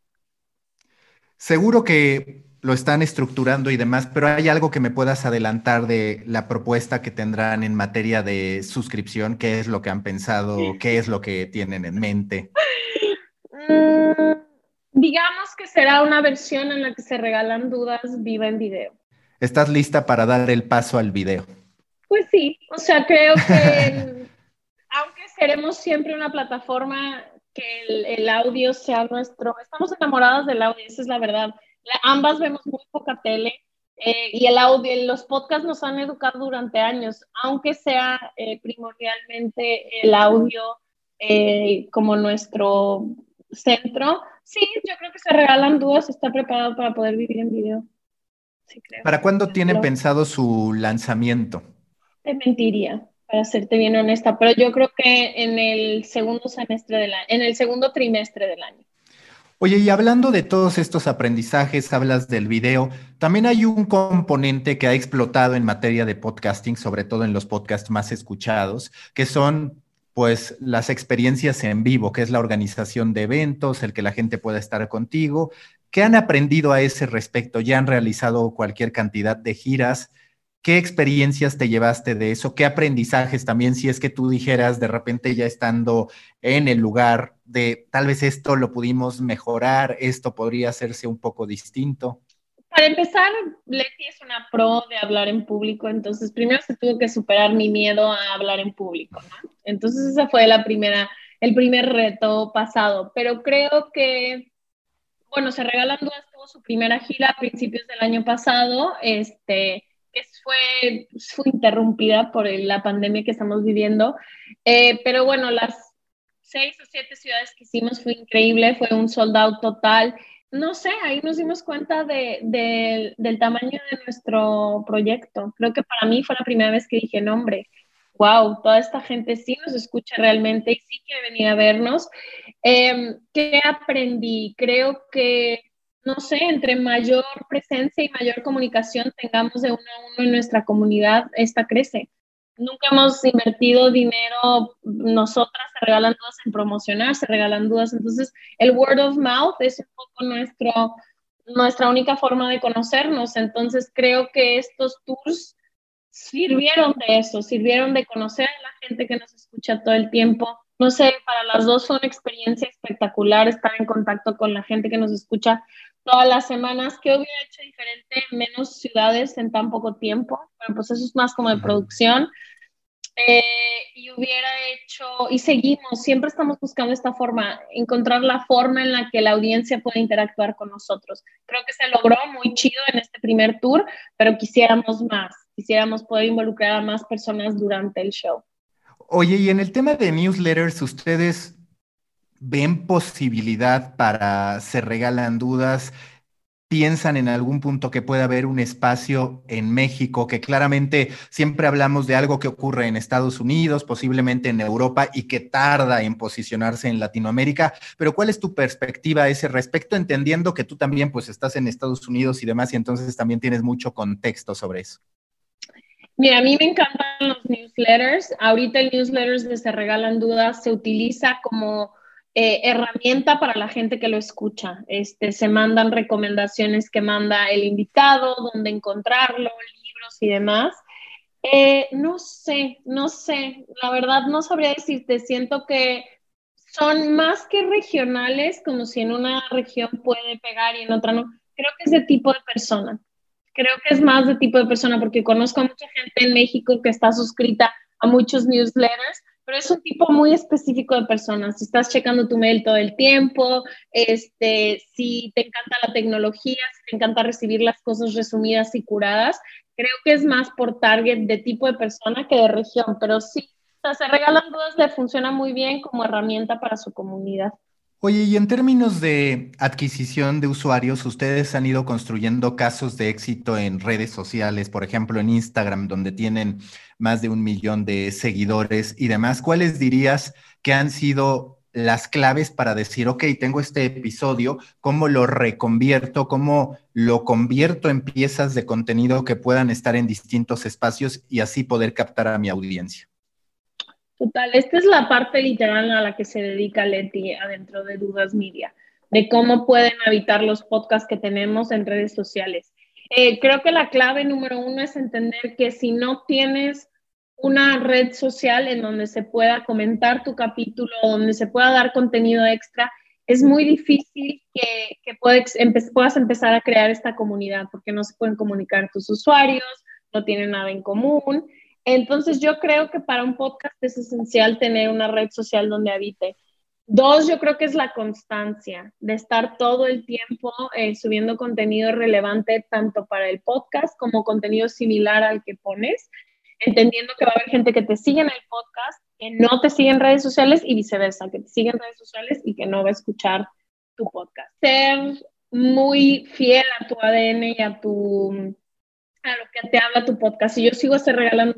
Speaker 2: Seguro que lo están estructurando y demás, pero hay algo que me puedas adelantar de la propuesta que tendrán en materia de suscripción, qué es lo que han pensado, qué es lo que tienen en mente.
Speaker 1: Digamos que será una versión en la que se regalan dudas viva en video.
Speaker 2: ¿Estás lista para dar el paso al video?
Speaker 1: Pues sí, o sea, creo que aunque seremos siempre una plataforma que el, audio sea nuestro, estamos enamoradas del audio, esa es la verdad. ambas vemos muy poca tele eh, y el audio, los podcasts nos han educado durante años, aunque sea eh, primordialmente el audio eh, como nuestro centro, Sí, yo creo que se regalan dudas, está preparado para poder vivir en video.
Speaker 2: ¿Para cuándo tienen pensado su lanzamiento?
Speaker 1: Te mentiría. para serte bien honesta, pero yo creo que en el segundo semestre del año, en el segundo trimestre del año.
Speaker 2: Oye, y hablando de todos estos aprendizajes, hablas del video, también hay un componente que ha explotado en materia de podcasting, sobre todo en los podcasts más escuchados, que son pues las experiencias en vivo, que es la organización de eventos, el que la gente pueda estar contigo. ¿Qué han aprendido a ese respecto? ¿Ya han realizado cualquier cantidad de giras? ¿Qué experiencias te llevaste de eso? ¿Qué aprendizajes también, si es que tú dijeras de repente ya estando en el lugar de tal vez esto lo pudimos mejorar, esto podría hacerse un poco distinto?
Speaker 1: Para empezar, Leti es una pro de hablar en público, entonces primero se tuvo que superar mi miedo a hablar en público, ¿no? Entonces ese fue la primera, el primer reto pasado, pero creo que, bueno, Se Regalan Dudas tuvo su primera gira a principios del año pasado, este, que fue, fue interrumpida por la pandemia que estamos viviendo. Eh, pero bueno, las seis o siete ciudades que hicimos fue increíble, fue un soldado total. No sé, ahí nos dimos cuenta de, del tamaño de nuestro proyecto. Creo que para mí fue la primera vez que dije, no, hombre, wow, toda esta gente sí nos escucha realmente y sí quiere venir a vernos. Eh, ¿Qué aprendí? Creo que no sé, entre mayor presencia y mayor comunicación tengamos de uno a uno en nuestra comunidad, esta crece. Nunca hemos invertido dinero, nosotras se regalan dudas en promocionar, se regalan dudas. Entonces, el word of mouth es un poco nuestro, nuestra única forma de conocernos. Entonces, creo que estos tours sirvieron de eso, sirvieron de conocer a la gente que nos escucha todo el tiempo. No sé, para las dos fue una experiencia espectacular estar en contacto con la gente que nos escucha todas las semanas. ¿Qué hubiera hecho diferente en menos ciudades en tan poco tiempo? Bueno, pues eso es más como de producción. Eh, y hubiera hecho, y seguimos, siempre estamos buscando esta forma, encontrar la forma en la que la audiencia puede interactuar con nosotros. Creo que se logró muy chido en este primer tour, pero quisiéramos más, quisiéramos poder involucrar a más personas durante el show.
Speaker 2: Oye, y en el tema de newsletters, ustedes ven posibilidad para Se Regalan Dudas? ¿Piensan en algún punto que pueda haber un espacio en México, que claramente siempre hablamos de algo que ocurre en Estados Unidos, posiblemente en Europa y que tarda en posicionarse en Latinoamérica? Pero ¿cuál es tu perspectiva a ese respecto, entendiendo que tú también pues estás en Estados Unidos y demás y entonces también tienes mucho contexto sobre eso?
Speaker 1: Mira, a mí me encantan los newsletters. Ahorita el newsletters de Se Regalan Dudas se utiliza como eh, herramienta para la gente que lo escucha. Este, se mandan recomendaciones que manda el invitado, dónde encontrarlo, libros y demás. Eh, no sé, no sé, la verdad no sabría decirte, siento que son más que regionales, como si en una región puede pegar y en otra no. Creo que es de tipo de persona. Creo que es más de tipo de persona porque conozco a mucha gente en México que está suscrita a muchos newsletters, pero es un tipo muy específico de personas. Si estás checando tu mail todo el tiempo, este, si te encanta la tecnología, si te encanta recibir las cosas resumidas y curadas, creo que es más por target de tipo de persona que de región, pero sí, se regalan dudas, le funciona muy bien como herramienta para su comunidad.
Speaker 2: Oye, y en términos de adquisición de usuarios, ustedes han ido construyendo casos de éxito en redes sociales, por ejemplo, en Instagram, donde tienen más de un millón de seguidores y demás. ¿Cuáles dirías que han sido las claves para decir, ok, tengo este episodio, ¿cómo lo reconvierto? ¿Cómo lo convierto en piezas de contenido que puedan estar en distintos espacios y así poder captar a mi audiencia?
Speaker 1: Total, esta es la parte literal a la que se dedica Leti adentro de Dudas Media, de cómo pueden habitar los podcasts que tenemos en redes sociales. Eh, creo que la clave número uno es entender que si no tienes una red social en donde se pueda comentar tu capítulo, donde se pueda dar contenido extra, es muy difícil que, que puedas, puedas empezar a crear esta comunidad porque no se pueden comunicar tus usuarios, no tienen nada en común. Entonces yo creo que para un podcast es esencial tener una red social donde habite. Dos, yo creo que es la constancia de estar todo el tiempo eh, subiendo contenido relevante tanto para el podcast como contenido similar al que pones, entendiendo que va a haber gente que te sigue en el podcast, que no te sigue en redes sociales y viceversa, que te sigue en redes sociales y que no va a escuchar tu podcast. Ser muy fiel a tu ADN y a tu a lo que te habla tu podcast. Si yo sigo se regalando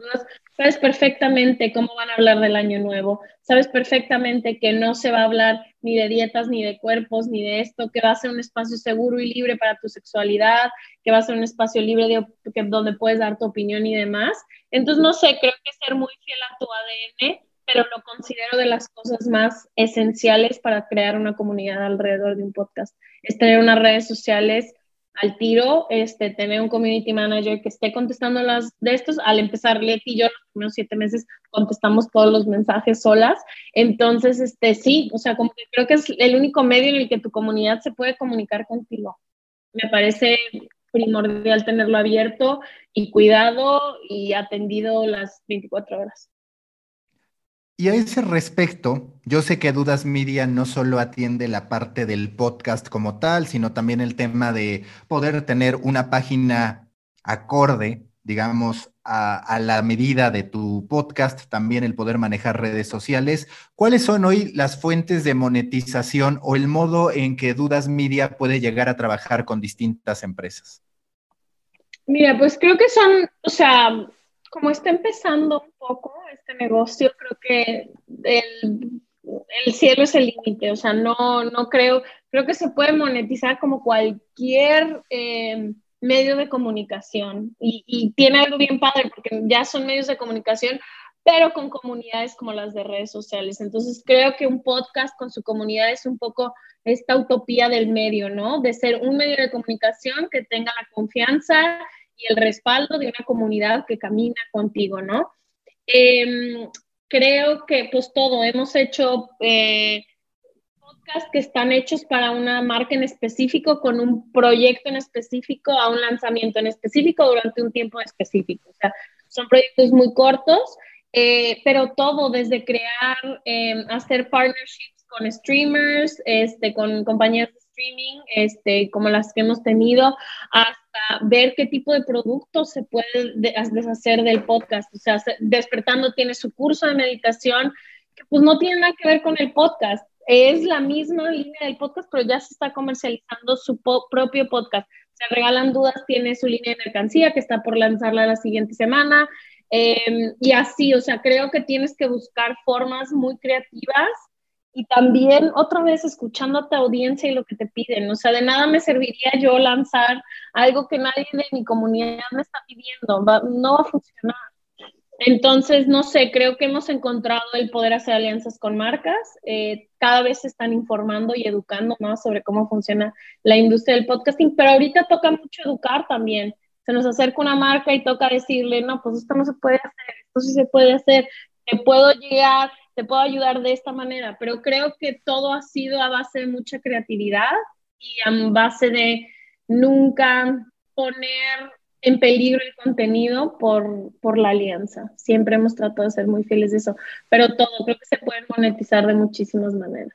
Speaker 1: Sabes perfectamente cómo van a hablar del año nuevo. Sabes perfectamente que no se va a hablar ni de dietas, ni de cuerpos, ni de esto, que va a ser un espacio seguro y libre para tu sexualidad, que va a ser un espacio libre de, que, donde puedes dar tu opinión y demás. Entonces, no sé, creo que ser muy fiel a tu ADN, pero lo considero de las cosas más esenciales para crear una comunidad alrededor de un podcast. Es tener unas redes sociales al tiro, este, tener un community manager que esté contestando las de estos. Al empezar, Leti y yo, los primeros siete meses, contestamos todos los mensajes solas. Entonces, este, sí, o sea, como que creo que es el único medio en el que tu comunidad se puede comunicar contigo. Me parece primordial tenerlo abierto y cuidado y atendido las 24 horas.
Speaker 2: Y a ese respecto, yo sé que Dudas Media no solo atiende la parte del podcast como tal, sino también el tema de poder tener una página acorde, digamos, a, la medida de tu podcast, también el poder manejar redes sociales. ¿Cuáles son hoy las fuentes de monetización o el modo en que Dudas Media puede llegar a trabajar con distintas empresas?
Speaker 1: Mira, pues creo que son, o sea, como está empezando un poco este negocio, creo que el, el cielo es el límite, o sea, no, no creo, creo que se puede monetizar como cualquier eh, medio de comunicación y, y, tiene algo bien padre porque ya son medios de comunicación, pero con comunidades como las de redes sociales. Entonces creo que un podcast con su comunidad es un poco esta utopía del medio, ¿no? De ser un medio de comunicación que tenga la confianza y el respaldo de una comunidad que camina contigo, ¿no? Em, creo que pues todo, hemos hecho eh, podcasts que están hechos para una marca en específico, con un proyecto en específico, a un lanzamiento en específico durante un tiempo específico. O sea, son proyectos muy cortos, eh, pero todo desde crear, em, hacer partnerships con streamers, este, con compañías de streaming, este, como las que hemos tenido, hasta ver qué tipo de productos se puede deshacer del podcast. O sea, Despertando tiene su curso de meditación, que pues no tiene nada que ver con el podcast. Es la misma línea del podcast, pero ya se está comercializando su propio podcast. Se regalan dudas, tiene su línea de mercancía que está por lanzarla la siguiente semana. Em, y así, o sea, creo que tienes que buscar formas muy creativas y también otra vez escuchando a tu audiencia y lo que te piden. O sea, de nada me serviría yo lanzar algo que nadie de mi comunidad me está pidiendo. no va a funcionar. Entonces, no sé, creo que hemos encontrado el poder hacer alianzas con marcas. Eh, cada vez se están informando y educando más sobre cómo funciona la industria del podcasting, pero ahorita toca mucho educar también. Se nos acerca una marca y toca decirle, no, pues esto no se puede hacer, esto sí se puede hacer, te puedo llegar te puedo ayudar de esta manera, pero creo que todo ha sido a base de mucha creatividad y a base de nunca poner en peligro el contenido por, por la alianza. Siempre hemos tratado de ser muy fieles de eso, pero todo creo que se puede monetizar de muchísimas maneras.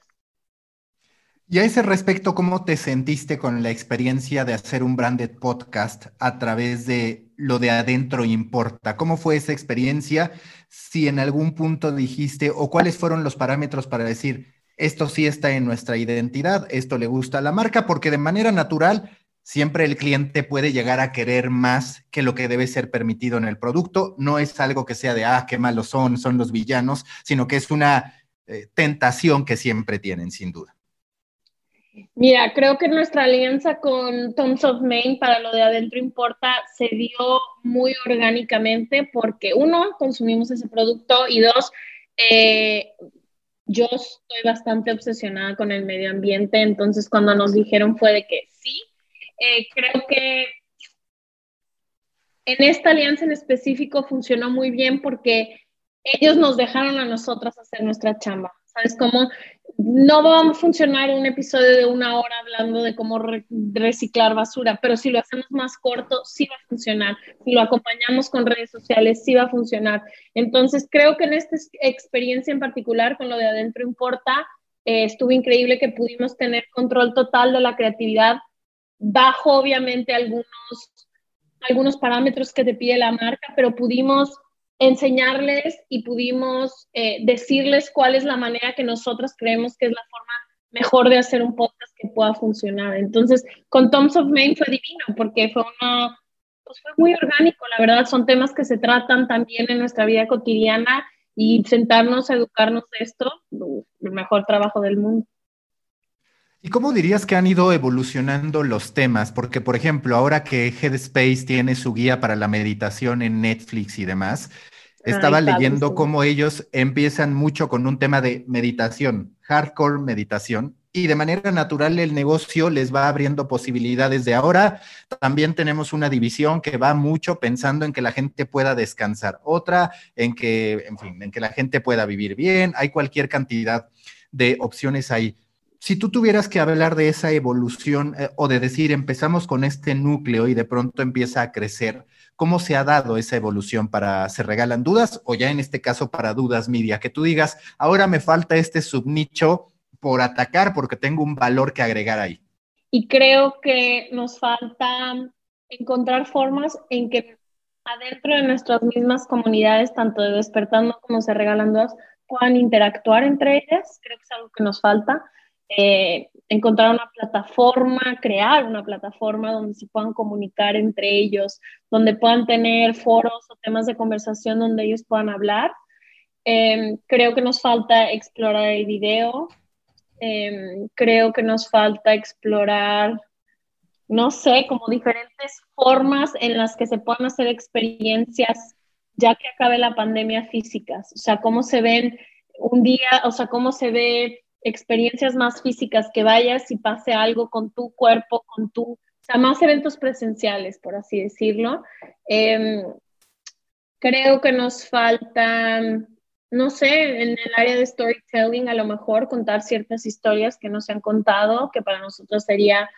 Speaker 2: Y a ese respecto, ¿cómo te sentiste con la experiencia de hacer un branded podcast a través de lo de adentro importa? ¿Cómo fue esa experiencia? Si en algún punto dijiste o cuáles fueron los parámetros para decir, esto sí está en nuestra identidad, esto le gusta a la marca, porque de manera natural siempre el cliente puede llegar a querer más que lo que debe ser permitido en el producto. No es algo que sea de, ah, qué malos son, son los villanos, sino que es una eh, tentación que siempre tienen, sin duda.
Speaker 1: Mira, creo que nuestra alianza con Toms of Maine para lo de Adentro Importa se dio muy orgánicamente porque uno, consumimos ese producto y dos, eh, yo estoy bastante obsesionada con el medio ambiente, entonces cuando nos dijeron fue de que sí, eh, creo que en esta alianza en específico funcionó muy bien porque ellos nos dejaron a nosotras hacer nuestra chamba. ¿Sabes cómo? no va a funcionar un episodio de una hora hablando de cómo reciclar basura, pero si lo hacemos más corto, sí va a funcionar. Si lo acompañamos con redes sociales, sí va a funcionar. Entonces, creo que en esta experiencia en particular, con lo de Adentro Importa, eh, estuvo increíble que pudimos tener control total de la creatividad, bajo obviamente algunos, algunos parámetros que te pide la marca, pero pudimos enseñarles y pudimos eh, decirles cuál es la manera que nosotros creemos que es la forma mejor de hacer un podcast que pueda funcionar. Entonces, con Toms of Maine fue divino porque fue una, pues fue muy orgánico, la verdad, son temas que se tratan también en nuestra vida cotidiana y sentarnos a educarnos de esto, el mejor trabajo del mundo.
Speaker 2: ¿Y cómo dirías que han ido evolucionando los temas? Porque, por ejemplo, ahora que Headspace tiene su guía para la meditación en Netflix y demás, estaba leyendo cómo ellos empiezan mucho con un tema de meditación, hardcore meditación, y de manera natural el negocio les va abriendo posibilidades de ahora. También tenemos una división que va mucho pensando en que la gente pueda descansar, otra en que, en fin, en que la gente pueda vivir bien. Hay cualquier cantidad de opciones ahí. Si tú tuvieras que hablar de esa evolución eh, o de decir empezamos con este núcleo y de pronto empieza a crecer, ¿cómo se ha dado esa evolución para Se Regalan Dudas o ya en este caso para Dudas Media? Que tú digas, ahora me falta este subnicho por atacar porque tengo un valor que agregar ahí.
Speaker 1: Y creo que nos falta encontrar formas en que adentro de nuestras mismas comunidades, tanto de Despertando como Se Regalan Dudas, puedan interactuar entre ellas. Creo que es algo que nos falta. Eh, encontrar una plataforma, crear una plataforma donde se puedan comunicar entre ellos, donde puedan tener foros o temas de conversación donde ellos puedan hablar. Em, creo que nos falta explorar el video, Em, creo que nos falta explorar, no sé, como diferentes formas en las que se puedan hacer experiencias ya que acabe la pandemia físicas. O sea, cómo se ven un día, o sea, cómo se ve experiencias más físicas, que vayas y pase algo con tu cuerpo, con tu, o sea, más eventos presenciales, por así decirlo. Em, creo que nos faltan no sé, en el área de storytelling, a lo mejor contar ciertas historias que no se han contado, que para nosotros sería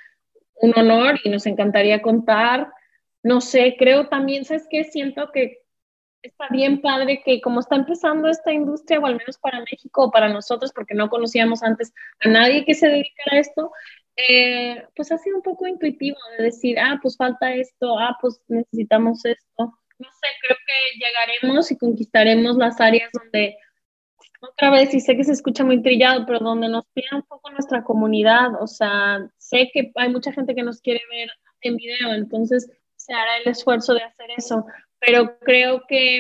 Speaker 1: un honor y nos encantaría contar. No sé, creo también, ¿sabes qué? Siento que está bien padre que como está empezando esta industria, o al menos para México o para nosotros, porque no conocíamos antes a nadie que se dedicara a esto, eh, pues ha sido un poco intuitivo de decir, ah, pues falta esto, ah, pues necesitamos esto no sé, creo que llegaremos y conquistaremos las áreas donde, otra vez, y sé que se escucha muy trillado, pero donde nos pida un poco nuestra comunidad, o sea, sé que hay mucha gente que nos quiere ver en video, entonces se hará el esfuerzo de hacer eso, pero creo que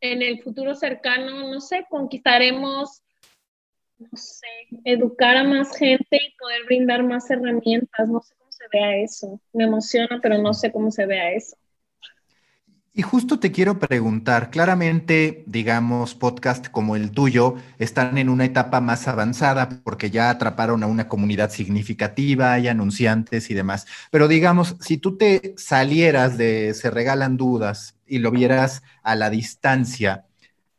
Speaker 1: en el futuro cercano, no sé, conquistaremos no sé, educar a más gente y poder brindar más herramientas. No sé cómo se vea eso. Me emociona, pero no sé cómo se vea eso.
Speaker 2: Y justo te quiero preguntar, claramente, digamos, podcast como el tuyo están en una etapa más avanzada porque ya atraparon a una comunidad significativa, hay anunciantes y demás. Pero digamos, si tú te salieras de Se Regalan Dudas y lo vieras a la distancia,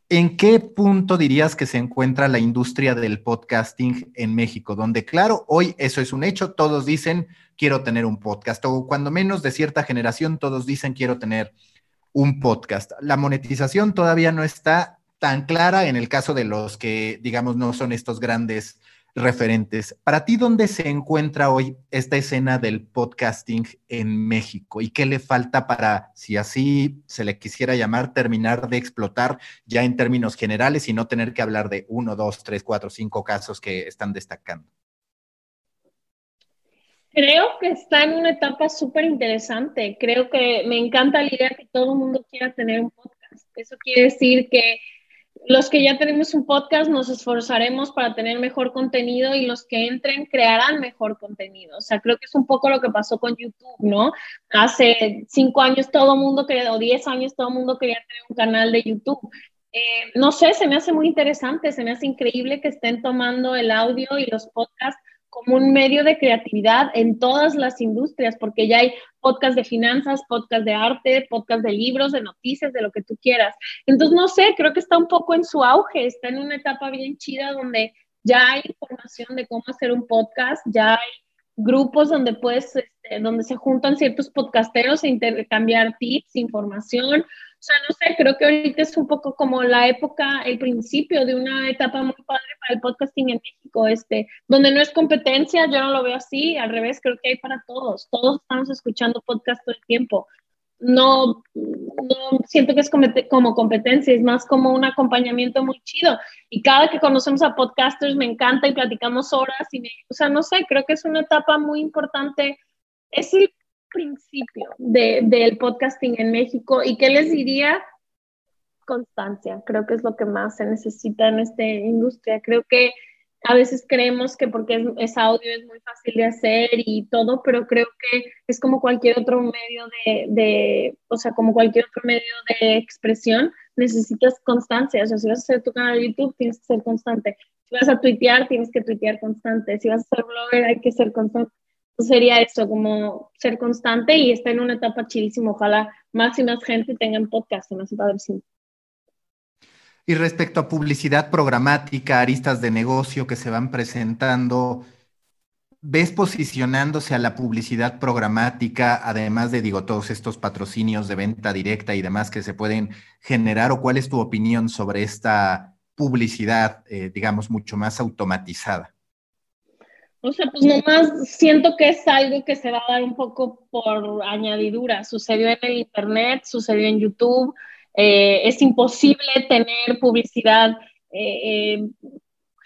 Speaker 2: ¿en qué punto dirías que se encuentra la industria del podcasting en México? Donde, claro, hoy eso es un hecho, todos dicen, quiero tener un podcast, o cuando menos de cierta generación, todos dicen, quiero tener un podcast. La monetización todavía no está tan clara en el caso de los que, digamos, no son estos grandes referentes. Para ti, ¿dónde se encuentra hoy esta escena del podcasting en México? ¿Y qué le falta para, si así se le quisiera llamar, terminar de explotar ya en términos generales y no tener que hablar de uno, dos, tres, cuatro, cinco casos que están destacando?
Speaker 1: Creo que está en una etapa súper interesante. Creo que me encanta la idea que todo el mundo quiera tener un podcast. Eso quiere decir que los que ya tenemos un podcast nos esforzaremos para tener mejor contenido y los que entren crearán mejor contenido. O sea, creo que es un poco lo que pasó con YouTube, ¿no? Hace cinco años todo el mundo quería, o diez años todo el mundo quería tener un canal de YouTube. Eh, no sé, se me hace muy interesante, se me hace increíble que estén tomando el audio y los podcasts como un medio de creatividad en todas las industrias, porque ya hay podcast de finanzas, podcast de arte, podcast de libros, de noticias, de lo que tú quieras. Entonces, no sé, creo que está un poco en su auge, está en una etapa bien chida donde ya hay información de cómo hacer un podcast, ya hay grupos donde puedes, este, donde se juntan ciertos podcasteros e intercambiar tips, información. O sea, no sé, creo que ahorita es un poco como la época, el principio de una etapa muy padre para el podcasting en México, este, donde no es competencia, yo no lo veo así, al revés, creo que hay para todos. Todos estamos escuchando podcast todo el tiempo. No, no siento que es como competencia, es más como un acompañamiento muy chido. Y cada que conocemos a podcasters me encanta y platicamos horas y me, o sea, no sé, creo que es una etapa muy importante. Es el principio del podcasting en México. ¿Y qué les diría? Constancia, creo que es lo que más se necesita en esta industria. Creo que a veces creemos que porque es, audio es muy fácil de hacer y todo, pero creo que es como cualquier otro medio de, de, o sea, como cualquier otro medio de expresión, necesitas constancia. O sea, si vas a hacer tu canal de YouTube, tienes que ser constante. Si vas a tuitear, tienes que tuitear constante. Si vas a ser blogger, hay que ser constante. Sería eso, como ser constante y estar en una etapa chidísima. Ojalá más y más gente tenga podcast, más padrísimo.
Speaker 2: Y respecto a publicidad programática, aristas de negocio que se van presentando, ¿ves posicionándose a la publicidad programática, además de, digo, todos estos patrocinios de venta directa y demás que se pueden generar? ¿O cuál es tu opinión sobre esta publicidad, eh, digamos, mucho más automatizada?
Speaker 1: O sea, pues nomás siento que es algo que se va a dar un poco por añadidura. Sucedió en el Internet, sucedió en YouTube eh, es imposible tener publicidad eh, eh,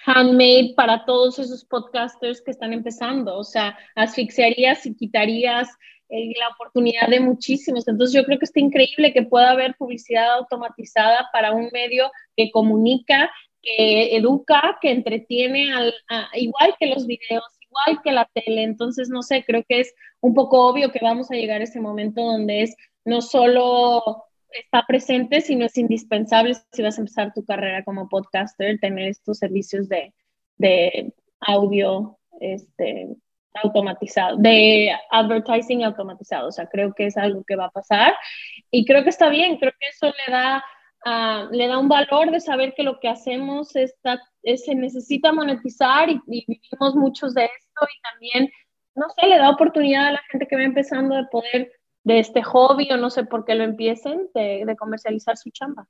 Speaker 1: handmade para todos esos podcasters que están empezando. O sea, asfixiarías y quitarías la oportunidad de muchísimos. Entonces yo creo que está increíble que pueda haber publicidad automatizada para un medio que comunica, que educa, que entretiene, al, igual que los videos, igual que la tele. Entonces, no sé, creo que es un poco obvio que vamos a llegar a ese momento donde es no solo está presente, sino es indispensable si vas a empezar tu carrera como podcaster, tener estos servicios de, de audio este, automatizado, de advertising automatizado. O sea, creo que es algo que va a pasar y creo que está bien, creo que eso le da, uh, le da un valor de saber que lo que hacemos está, se necesita monetizar y, y vivimos muchos de esto y también, no sé, le da oportunidad a la gente que va empezando de poder de este hobby o no sé por qué lo empiecen, de, comercializar su chamba.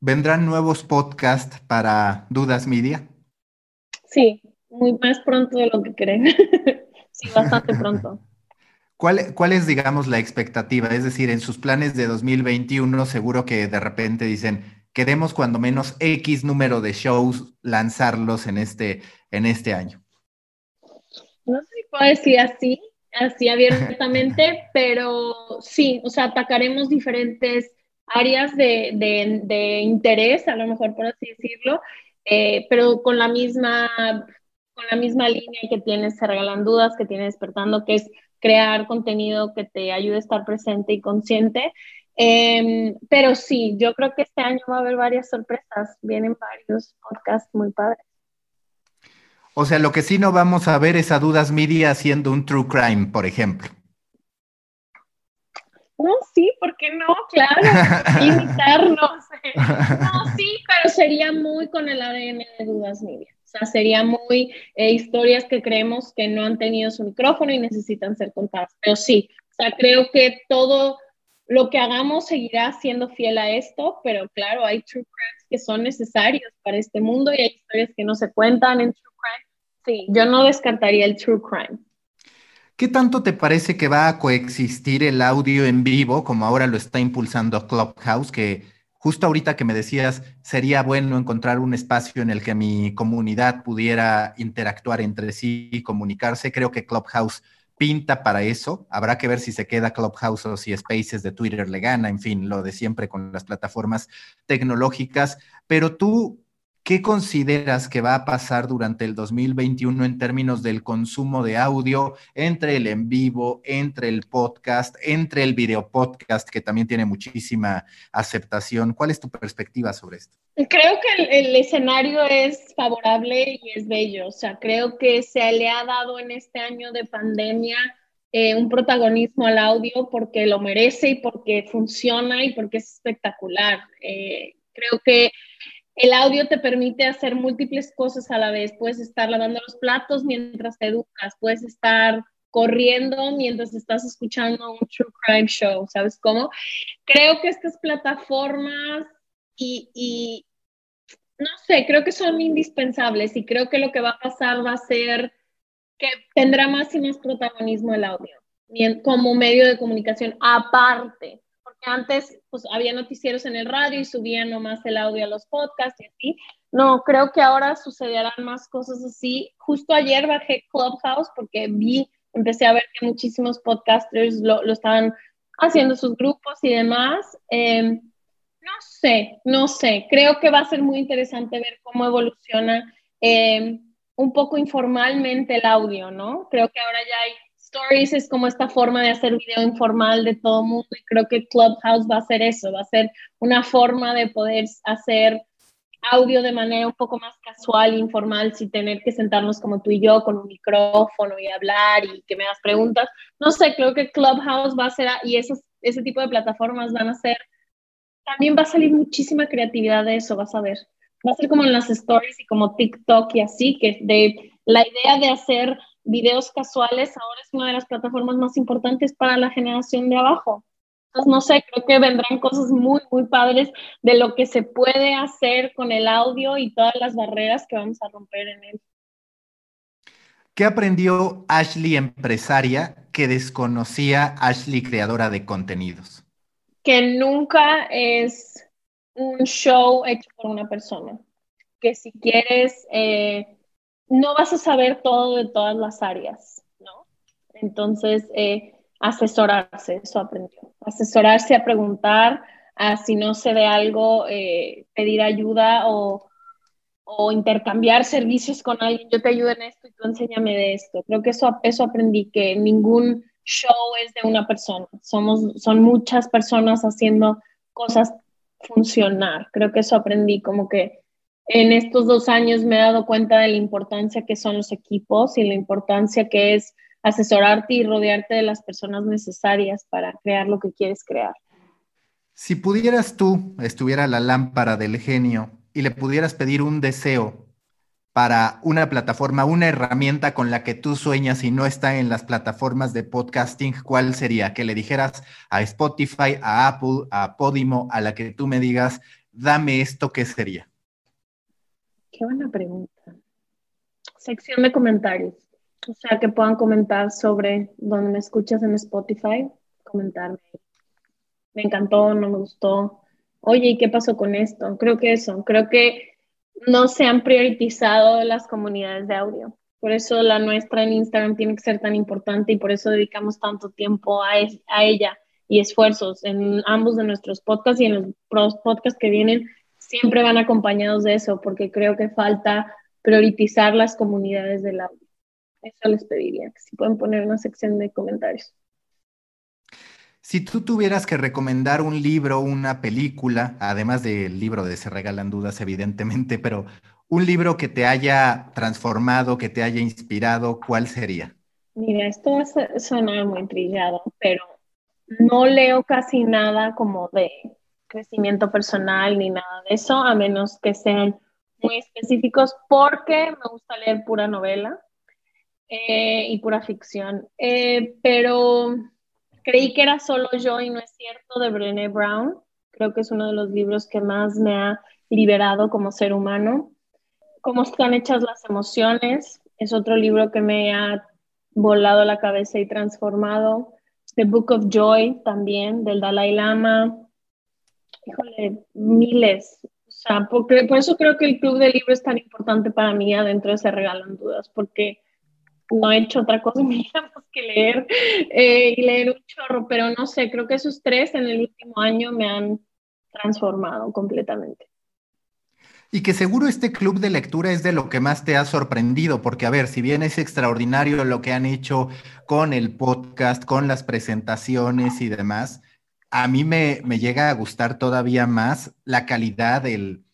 Speaker 2: ¿Vendrán nuevos podcasts para Dudas Media?
Speaker 1: Sí, muy más pronto de lo que creen. sí, bastante pronto.
Speaker 2: ¿Cuál, ¿Cuál, es, digamos, la expectativa? Es decir, en sus planes de 2021, seguro que de repente dicen, queremos cuando menos X número de shows lanzarlos en este, en este año.
Speaker 1: No sé si puedo decir así, así abiertamente, pero sí, o sea, atacaremos diferentes áreas de, de, interés, a lo mejor por así decirlo, eh, pero con la misma con la misma línea que tienes Se Regalan Dudas, que tiene Despertando, que es crear contenido que te ayude a estar presente y consciente. Em, pero sí, yo creo que este año va a haber varias sorpresas, vienen varios podcasts muy padres.
Speaker 2: O sea, lo que sí no vamos a ver es a Dudas Media haciendo un true crime, por ejemplo.
Speaker 1: No, sí, ¿por qué no? Claro, imitarnos. No, sí, pero sería muy con el ADN de Dudas Media. O sea, sería muy eh, historias que creemos que no han tenido su micrófono y necesitan ser contadas. Pero sí, o sea, creo que todo lo que hagamos seguirá siendo fiel a esto, pero claro, hay true crimes que son necesarios para este mundo y hay historias que no se cuentan en true crime Sí, yo no descartaría el true crime.
Speaker 2: ¿Qué tanto te parece que va a coexistir el audio en vivo, como ahora lo está impulsando Clubhouse, que justo ahorita que me decías, sería bueno encontrar un espacio en el que mi comunidad pudiera interactuar entre sí y comunicarse? Creo que Clubhouse pinta para eso. Habrá que ver si se queda Clubhouse o si Spaces de Twitter le gana, en fin, lo de siempre con las plataformas tecnológicas. Pero tú, ¿Qué consideras que va a pasar durante el 2021 en términos del consumo de audio entre el en vivo, entre el podcast, entre el video podcast, que también tiene muchísima aceptación? ¿Cuál es tu perspectiva sobre esto?
Speaker 1: Creo que el, escenario es favorable y es bello. O sea, creo que se le ha dado en este año de pandemia eh, un protagonismo al audio porque lo merece y porque funciona y porque es espectacular. Eh, creo que el audio te permite hacer múltiples cosas a la vez. Puedes estar lavando los platos mientras te educas, puedes estar corriendo mientras estás escuchando un true crime show, ¿sabes cómo? Creo que estas plataformas y, no sé, creo que son indispensables y creo que lo que va a pasar va a ser que tendrá más y más protagonismo el audio como medio de comunicación aparte antes pues había noticieros en el radio y subían nomás el audio a los podcasts y así. No, creo que ahora sucederán más cosas así. Justo ayer bajé Clubhouse porque vi empecé a ver que muchísimos podcasters lo, lo estaban haciendo sus grupos y demás. Em, no sé, no sé. Creo que va a ser muy interesante ver cómo evoluciona em, un poco informalmente el audio, ¿no? Creo que ahora ya hay stories, es como esta forma de hacer video informal de todo mundo y creo que Clubhouse va a ser eso, va a ser una forma de poder hacer audio de manera un poco más casual, informal, sin tener que sentarnos como tú y yo con un micrófono y hablar y que me hagas preguntas. No sé, creo que Clubhouse va a ser, y esos, ese tipo de plataformas van a ser, también va a salir muchísima creatividad de eso, vas a ver. Va a ser como en las stories y como TikTok y así, que de la idea de hacer videos casuales ahora es una de las plataformas más importantes para la generación de abajo no sé, creo que vendrán cosas muy, muy padres de lo que se puede hacer con el audio y todas las barreras que vamos a romper en él.
Speaker 2: ¿Qué aprendió Ashley empresaria que desconocía Ashley creadora de contenidos?
Speaker 1: Que nunca es un show hecho por una persona. Que si quieres, eh, no vas a saber todo de todas las áreas, ¿no? Entonces, eh, asesorarse, eso aprendió. Asesorarse a preguntar, a si no se ve algo, eh, pedir ayuda o, intercambiar servicios con alguien. Yo te ayudo en esto y tú enséñame de esto. Creo que eso, eso aprendí, que ningún show es de una persona. Somos, son muchas personas haciendo cosas funcionar. Creo que eso aprendí, como que en estos dos años me he dado cuenta de la importancia que son los equipos y la importancia que es asesorarte y rodearte de las personas necesarias para crear lo que quieres crear.
Speaker 2: Si pudieras tú, estuviera la lámpara del genio y le pudieras pedir un deseo para una plataforma, una herramienta con la que tú sueñas y no está en las plataformas de podcasting, ¿cuál sería? Que le dijeras a Spotify, a Apple, a Podimo, a la que tú me digas, dame esto, ¿qué sería?
Speaker 1: Qué buena pregunta. Sección de comentarios. O sea, que puedan comentar sobre donde me escuchas en Spotify, comentarme. Me encantó, no me gustó. Oye, ¿y qué pasó con esto? Creo que eso, creo que no se han priorizado las comunidades de audio. Por eso la nuestra en Instagram tiene que ser tan importante y por eso dedicamos tanto tiempo a, a ella y esfuerzos en ambos de nuestros podcasts y en los podcasts que vienen siempre van acompañados de eso porque creo que falta priorizar las comunidades del audio. Eso les pediría, que si pueden poner una sección de comentarios.
Speaker 2: Si tú tuvieras que recomendar un libro, una película, además del libro de Se Regalan Dudas, evidentemente, pero un libro que te haya transformado, que te haya inspirado, ¿cuál sería?
Speaker 1: Mira, esto va a sonar muy trillado, pero no leo casi nada como de crecimiento personal ni nada de eso, a menos que sean muy específicos, porque me gusta leer pura novela. Eh, y pura ficción. Eh, pero creí que era solo yo y no es cierto de Brené Brown. Creo que es uno de los libros que más me ha liberado como ser humano. Cómo están hechas las emociones es otro libro que me ha volado la cabeza y transformado. The Book of Joy también, del Dalai Lama. Híjole, miles. O sea, porque, por eso creo que el club de libros es tan importante para mí adentro de Se Regalan Dudas, porque no he hecho otra cosa más que leer eh, y leer un chorro, pero no sé, creo que esos tres en el último año me han transformado completamente.
Speaker 2: Y que seguro este club de lectura es de lo que más te ha sorprendido, porque a ver, si bien es extraordinario lo que han hecho con el podcast, con las presentaciones y demás, a mí me, me llega a gustar todavía más la calidad, el,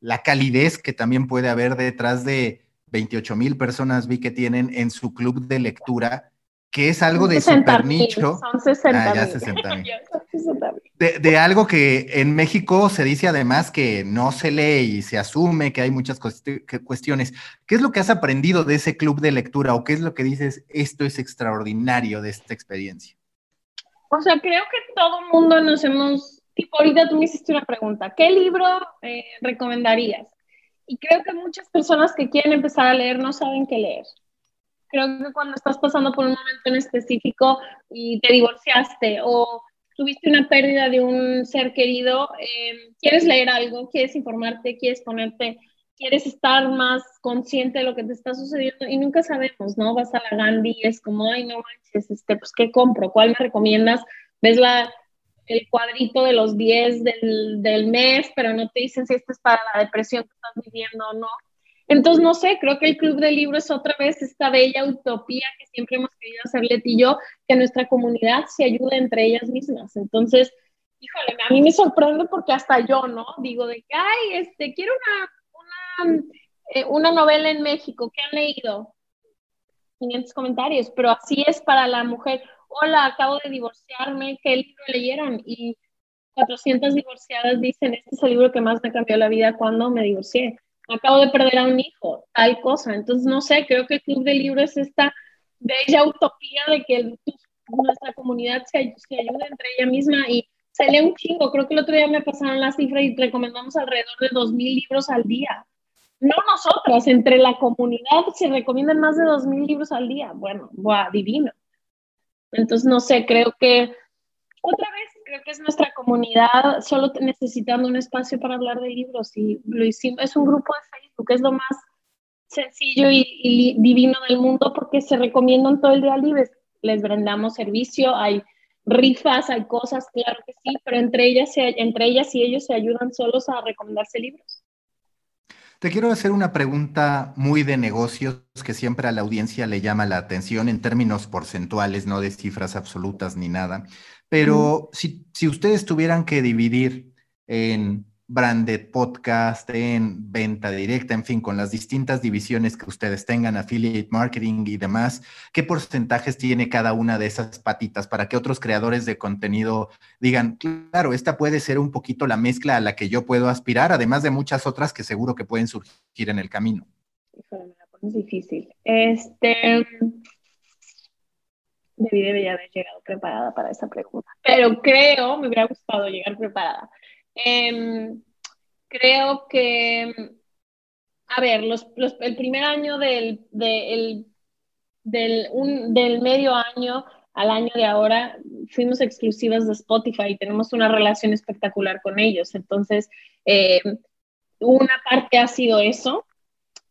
Speaker 2: la calidez que también puede haber detrás de, 28 mil personas vi que tienen en su club de lectura, que es algo de super nicho.
Speaker 1: Son 60 ah, ya 60
Speaker 2: de, de, algo que en México se dice además que no se lee y se asume que hay muchas cuestiones. ¿Qué es lo que has aprendido de ese club de lectura o qué es lo que dices, esto es extraordinario de esta experiencia?
Speaker 1: O sea, creo que todo mundo nos hemos, tipo ahorita tú me hiciste una pregunta, ¿qué libro eh, recomendarías? Y creo que muchas personas que quieren empezar a leer no saben qué leer. Creo que cuando estás pasando por un momento en específico y te divorciaste o tuviste una pérdida de un ser querido, em, quieres leer algo, quieres informarte, quieres ponerte quieres estar más consciente de lo que te está sucediendo y nunca sabemos, ¿no? Vas a la Gandhi y es como, ay, no manches, este, pues, ¿qué compro? ¿Cuál me recomiendas? Ves la, el cuadrito de los 10 del, del mes, pero no te dicen si esto es para la depresión que estás viviendo o no. Entonces, no sé, creo que el Club de Libros otra vez esta bella utopía que siempre hemos querido hacer Leti y yo, que nuestra comunidad se ayude entre ellas mismas. Entonces, híjole, a mí me sorprende porque hasta yo, ¿no? Digo de que, ay, este, quiero una, eh, una novela en México, ¿qué han leído? 500 comentarios, pero así es para la mujer. Hola, acabo de divorciarme, ¿qué libro leyeron? Y 400 divorciadas dicen, este es el libro que más me cambió la vida cuando me divorcié acabo de perder a un hijo, tal cosa. Entonces, no sé, creo que el Club de Libros es esta bella utopía de que nuestra comunidad se, se ayude entre ella misma y se lee un chingo. Creo que el otro día me pasaron la cifra y recomendamos alrededor de 2.000 libros al día. No nosotras, entre la comunidad se recomiendan más de 2.000 libros al día. Bueno, buah, divino. Entonces, no sé, creo que otra vez creo que es nuestra comunidad solo necesitando un espacio para hablar de libros y lo hicimos, es un grupo de Facebook, es lo más sencillo y, divino del mundo porque se recomiendan todo el día libres, les brindamos servicio, hay rifas, hay cosas, claro que sí, pero entre ellas, entre ellas y ellos se ayudan solos a recomendarse libros.
Speaker 2: Te quiero hacer una pregunta muy de negocios que siempre a la audiencia le llama la atención en términos porcentuales, no de cifras absolutas ni nada. Pero si, si ustedes tuvieran que dividir en branded podcast, en venta directa, en fin, con las distintas divisiones que ustedes tengan, affiliate marketing y demás, ¿qué porcentajes tiene cada una de esas patitas para que otros creadores de contenido digan, claro, esta puede ser un poquito la mezcla a la que yo puedo aspirar, además de muchas otras que seguro que pueden surgir en el camino?
Speaker 1: Es difícil. Este, debí, haber llegado preparada para esa pregunta, pero creo, me hubiera gustado llegar preparada. Em, creo que, a ver, los, el primer año del, del, del medio año al año de ahora fuimos exclusivas de Spotify y tenemos una relación espectacular con ellos. Entonces, em, una parte ha sido eso,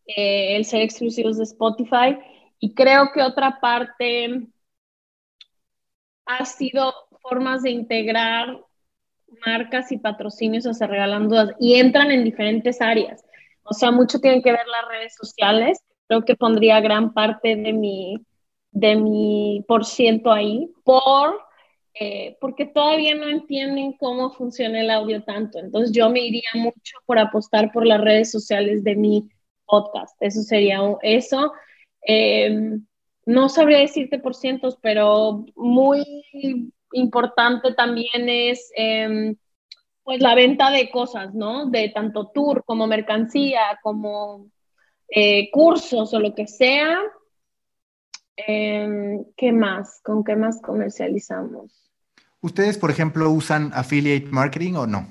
Speaker 1: eh, el ser exclusivos de Spotify, y creo que otra parte ha sido formas de integrar marcas y patrocinios o se regalan dudas y entran en diferentes áreas. O sea, mucho tienen que ver las redes sociales. Creo que pondría gran parte de mi, de mi por ciento ahí por, eh, porque todavía no entienden cómo funciona el audio tanto. Entonces yo me iría mucho por apostar por las redes sociales de mi podcast. Eso sería eso. Eh, no sabría decirte por cientos, pero muy importante también es em, pues la venta de cosas, ¿no? De tanto tour como mercancía, como eh, cursos o lo que sea. Em, ¿Qué más? ¿Con qué más comercializamos?
Speaker 2: ¿Ustedes, por ejemplo, usan affiliate marketing o no?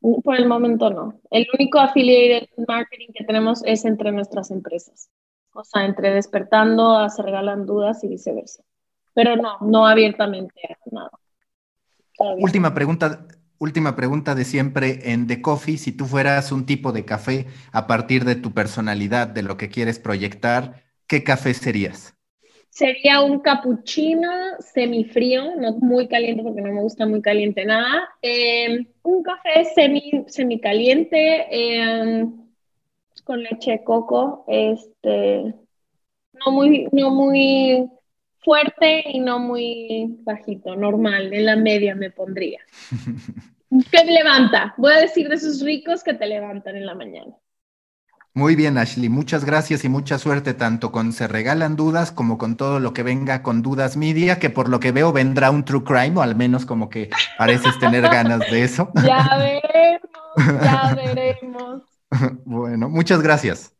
Speaker 1: Por el momento no. El único affiliate marketing que tenemos es entre nuestras empresas. O sea, entre despertando se regalan dudas y viceversa. Pero no, no abiertamente nada.
Speaker 2: Última pregunta, última pregunta de siempre en The Coffee. Si tú fueras un tipo de café a partir de tu personalidad, de lo que quieres proyectar, ¿qué café serías?
Speaker 1: Sería un cappuccino semifrío, no muy caliente porque no me gusta muy caliente nada. Em, un café semi, semicaliente. Eh, con leche de coco, este, no muy, no muy fuerte y no muy bajito, normal, en la media me pondría. que levanta, voy a decir de esos ricos que te levantan en la mañana.
Speaker 2: Muy bien, Ashley, muchas gracias y mucha suerte tanto con Se Regalan Dudas como con todo lo que venga con Dudas Media, que por lo que veo vendrá un True Crime, o al menos como que pareces tener ganas de eso.
Speaker 1: Ya veremos, ya veremos.
Speaker 2: bueno, muchas gracias.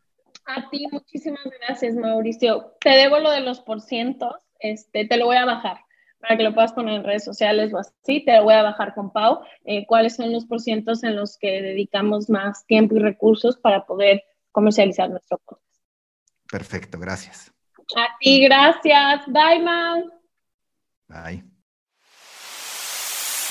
Speaker 1: A ti, muchísimas gracias, Mauricio. Te debo lo de los porcientos, este, te lo voy a bajar para que lo puedas poner en redes sociales o así, te lo voy a bajar con Pau, eh, cuáles son los porcientos en los que dedicamos más tiempo y recursos para poder comercializar nuestro podcast.
Speaker 2: Perfecto, gracias.
Speaker 1: A ti, gracias. Bye, Mau.
Speaker 2: Bye.